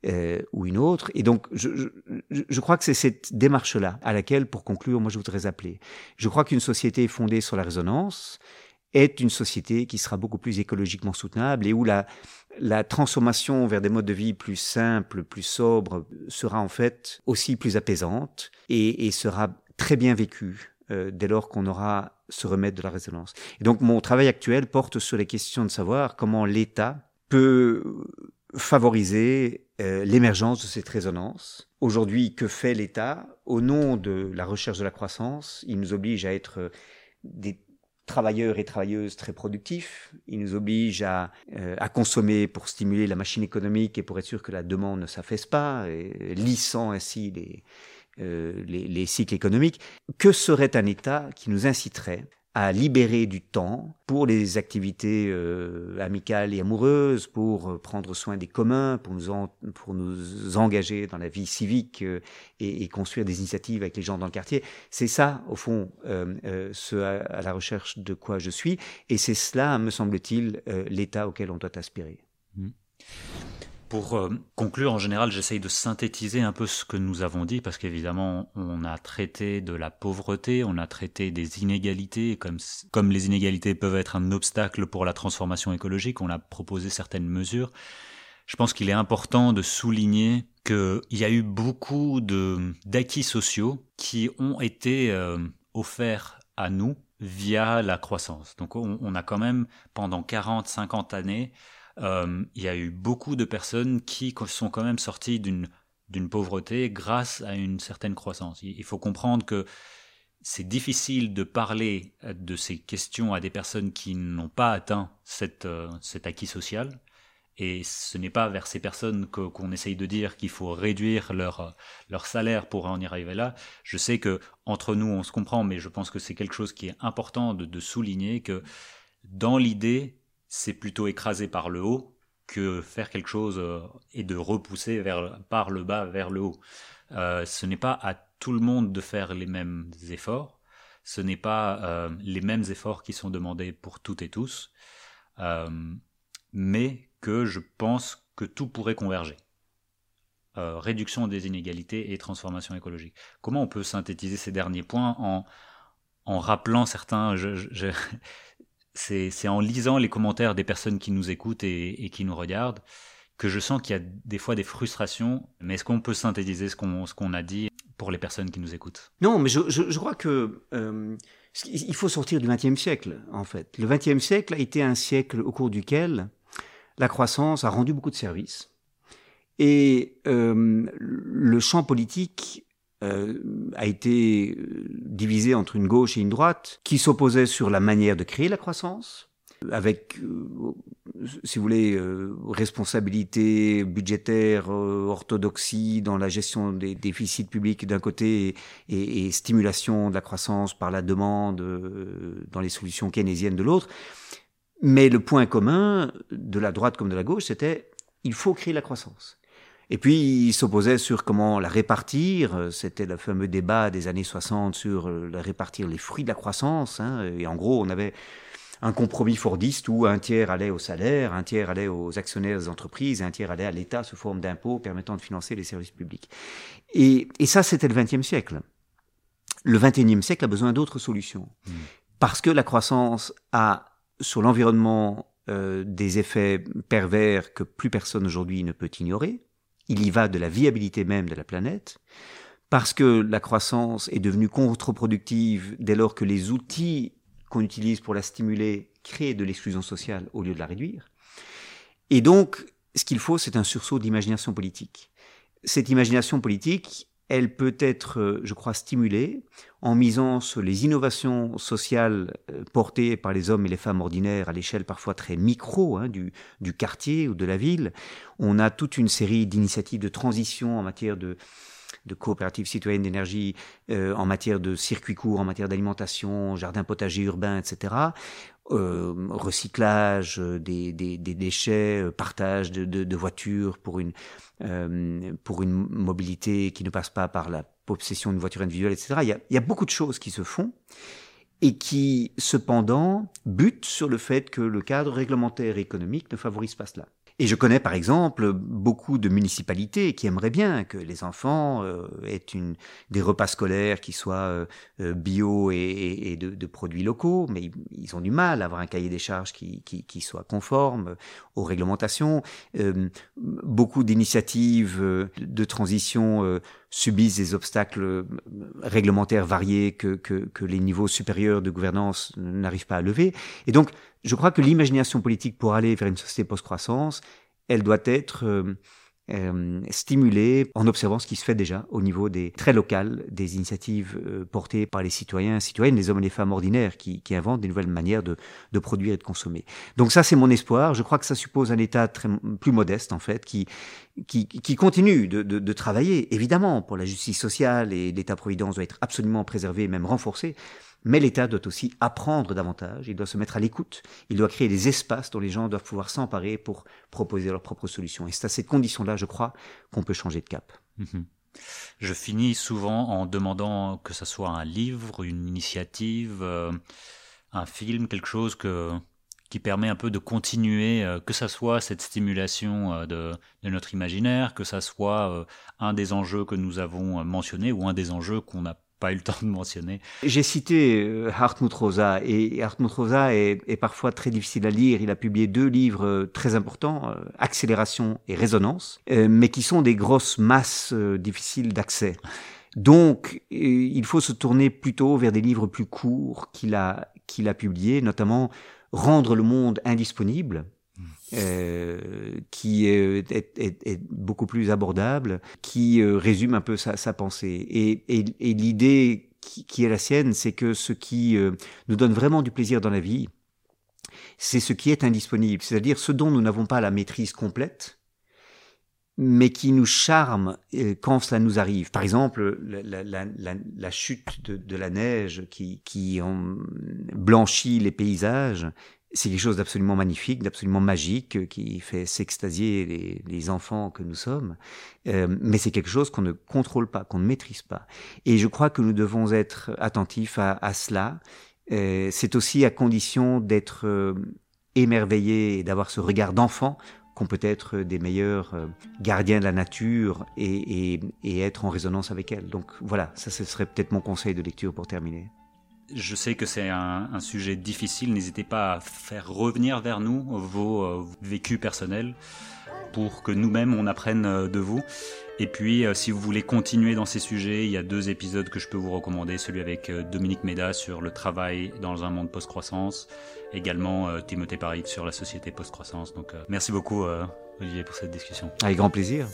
Euh, ou une autre. Et donc, je, crois que c'est cette démarche-là à laquelle, pour conclure, moi je voudrais appeler. Je crois qu'une société fondée sur la résonance est une société qui sera beaucoup plus écologiquement soutenable et où la, transformation vers des modes de vie plus simples, plus sobres, sera en fait aussi plus apaisante et, et sera très bien vécue euh, dès lors qu'on aura ce remède de la résonance. Et donc mon travail actuel porte sur les questions de savoir comment l'État peut favoriser euh, l'émergence de cette résonance. Aujourd'hui, que fait l'État? Au nom de la recherche de la croissance, il nous oblige à être euh, des travailleurs et travailleuses très productifs. Il nous oblige à, euh, à, consommer pour stimuler la machine économique et pour être sûr que la demande ne s'affaisse pas, lissant ainsi les cycles économiques. Que serait un État qui nous inciterait à libérer du temps pour les activités euh, amicales et amoureuses, pour euh, prendre soin des communs, pour nous, engager dans la vie civique euh, et, construire des initiatives avec les gens dans le quartier. C'est ça, au fond, ce à, la recherche de quoi je suis, et c'est cela, me semble-t-il, l'état auquel on doit aspirer. Mmh. Pour euh, conclure, en général, j'essaye de synthétiser un peu ce que nous avons dit, parce qu'évidemment, on a traité de la pauvreté, on a traité des inégalités, comme, les inégalités peuvent être un obstacle pour la transformation écologique, on a proposé certaines mesures. Je pense qu'il est important de souligner qu'il y a eu beaucoup d'acquis sociaux qui ont été euh, offerts à nous via la croissance. Donc on, a quand même, pendant 40, 50 années, il y a eu beaucoup de personnes qui sont quand même sorties d'une pauvreté grâce à une certaine croissance. Il faut comprendre que c'est difficile de parler euh, de ces questions à des personnes qui n'ont pas atteint euh, cet acquis social. Et ce n'est pas vers ces personnes qu'on essaye de dire qu'il faut réduire leur, salaire pour en y arriver là. Je sais que entre nous on se comprend, mais je pense que c'est quelque chose qui est important de souligner que dans l'idée, c'est plutôt écraser par le haut que faire quelque chose euh, et de repousser par le bas vers le haut. Euh, ce n'est pas à tout le monde de faire les mêmes efforts, ce n'est pas euh, les mêmes efforts qui sont demandés pour toutes et tous, mais que je pense que tout pourrait converger. réduction des inégalités et transformation écologique. Comment on peut synthétiser ces derniers points en, rappelant certains, c'est en lisant les commentaires des personnes qui nous écoutent et, qui nous regardent que je sens qu'il y a des fois des frustrations. Mais est-ce qu'on peut synthétiser ce qu'on a dit pour les personnes qui nous écoutent? Non, mais je, crois que euh, il faut sortir du XXe siècle, en fait. Le XXe siècle a été un siècle au cours duquel la croissance a rendu beaucoup de services. Et euh, le champ politique euh, a été euh, divisé entre une gauche et une droite qui s'opposaient sur la manière de créer la croissance, avec, euh, si vous voulez, responsabilité budgétaire, orthodoxie dans la gestion des déficits publics d'un côté et, et, stimulation de la croissance par la demande dans les solutions keynésiennes de l'autre. Mais le point commun de la droite comme de la gauche, c'était il faut créer la croissance. Et puis, il s'opposait sur comment la répartir. C'était le fameux débat des années 60 sur euh, la répartir les fruits de la croissance. Hein. Et en gros, on avait un compromis fordiste où un tiers allait au salaire, un tiers allait aux actionnaires des entreprises, et un tiers allait à l'État sous forme d'impôts permettant de financer les services publics. Et, et ça, c'était le XXe siècle. Le XXIe siècle a besoin d'autres solutions. Mmh. Parce que la croissance a, sur l'environnement, euh, des effets pervers que plus personne aujourd'hui ne peut ignorer il y va de la viabilité même de la planète, parce que la croissance est devenue contre-productive dès lors que les outils qu'on utilise pour la stimuler créent de l'exclusion sociale au lieu de la réduire. Et donc, ce qu'il faut, c'est un sursaut d'imagination politique. Cette imagination politique, elle peut être, euh, je crois, stimulée en misant sur les innovations sociales euh, portées par les hommes et les femmes ordinaires à l'échelle parfois très micro hein, du, quartier ou de la ville. On a toute une série d'initiatives de transition en matière de, de coopératives citoyennes d'énergie, euh, en matière de circuits courts, en matière d'alimentation, jardin potager urbain, etc. Euh, recyclage des, des, des, déchets, partage de, de, de voitures pour une, euh, pour une mobilité qui ne passe pas par la possession d'une voiture individuelle, etc. Il y, a, il y a beaucoup de choses qui se font et qui, cependant, butent sur le fait que le cadre réglementaire et économique ne favorise pas cela. Et je connais par exemple beaucoup de municipalités qui aimeraient bien que les enfants euh, aient des repas scolaires qui soient euh, euh, bio et, de, produits locaux, mais ils ont du mal à avoir un cahier des charges qui, qui, qui soit conforme aux réglementations. beaucoup d'initiatives de transition subissent des obstacles réglementaires variés que les niveaux supérieurs de gouvernance n'arrivent pas à lever. Et donc, je crois que l'imagination politique pour aller vers une société post-croissance, elle doit être euh, euh, stimuler en observant ce qui se fait déjà au niveau des très locales, des initiatives euh, portées par les citoyens, citoyennes, les hommes et les femmes ordinaires qui, inventent des nouvelles manières de, de, produire et de consommer. Donc ça, c'est mon espoir. Je crois que ça suppose un État très, plus modeste, en fait, qui, qui, qui continue de, de, de travailler, évidemment, pour la justice sociale et l'État-providence doit être absolument préservé et même renforcé. Mais l'État doit aussi apprendre davantage, il doit se mettre à l'écoute, il doit créer des espaces dont les gens doivent pouvoir s'emparer pour proposer leurs propres solutions. Et c'est à ces conditions-là, je crois, qu'on peut changer de cap. Mhm. Je finis souvent en demandant que ce soit un livre, une initiative, euh, un film, quelque chose qui permet un peu de continuer, euh, que ça soit cette stimulation euh, de, de, notre imaginaire, que ça soit un des enjeux que nous avons mentionnés ou un des enjeux qu'on n'a pas eu le temps de mentionner. J'ai cité euh, Hartmut Rosa et Hartmut Rosa est, parfois très difficile à lire. Il a publié deux livres euh, très importants, euh, Accélération et Résonance, mais qui sont des grosses masses difficiles d'accès. Donc, il faut se tourner plutôt vers des livres plus courts qu'il a, qu'il a publiés, notamment Rendre le monde indisponible, euh, qui est, beaucoup plus abordable, qui euh, résume un peu sa, pensée. Et, l'idée qui, est la sienne, c'est que ce qui euh, nous donne vraiment du plaisir dans la vie, c'est ce qui est indisponible, c'est-à-dire ce dont nous n'avons pas la maîtrise complète, mais qui nous charme quand cela nous arrive. Par exemple, la, chute de, la neige qui blanchit les paysages, c'est quelque chose d'absolument magnifique, d'absolument magique, euh, qui fait s'extasier les, enfants que nous sommes. Euh, mais c'est quelque chose qu'on ne contrôle pas, qu'on ne maîtrise pas. Et je crois que nous devons être attentifs à, cela. Euh, c'est aussi à condition d'être euh, émerveillé et d'avoir ce regard d'enfant qu'on peut être des meilleurs gardiens de la nature et, et, et être en résonance avec elle. Donc voilà, ça ce serait peut-être mon conseil de lecture pour terminer. Je sais que c'est un, sujet difficile. N'hésitez pas à faire revenir vers nous vos euh, vécus personnels pour que nous-mêmes on apprenne euh, de vous. Et puis, euh, si vous voulez continuer dans ces sujets, il y a deux épisodes que je peux vous recommander. Celui avec Dominique Méda sur le travail dans un monde post-croissance. Également Timothée Paris sur la société post-croissance. Donc, merci beaucoup Olivier pour cette discussion. Avec grand plaisir.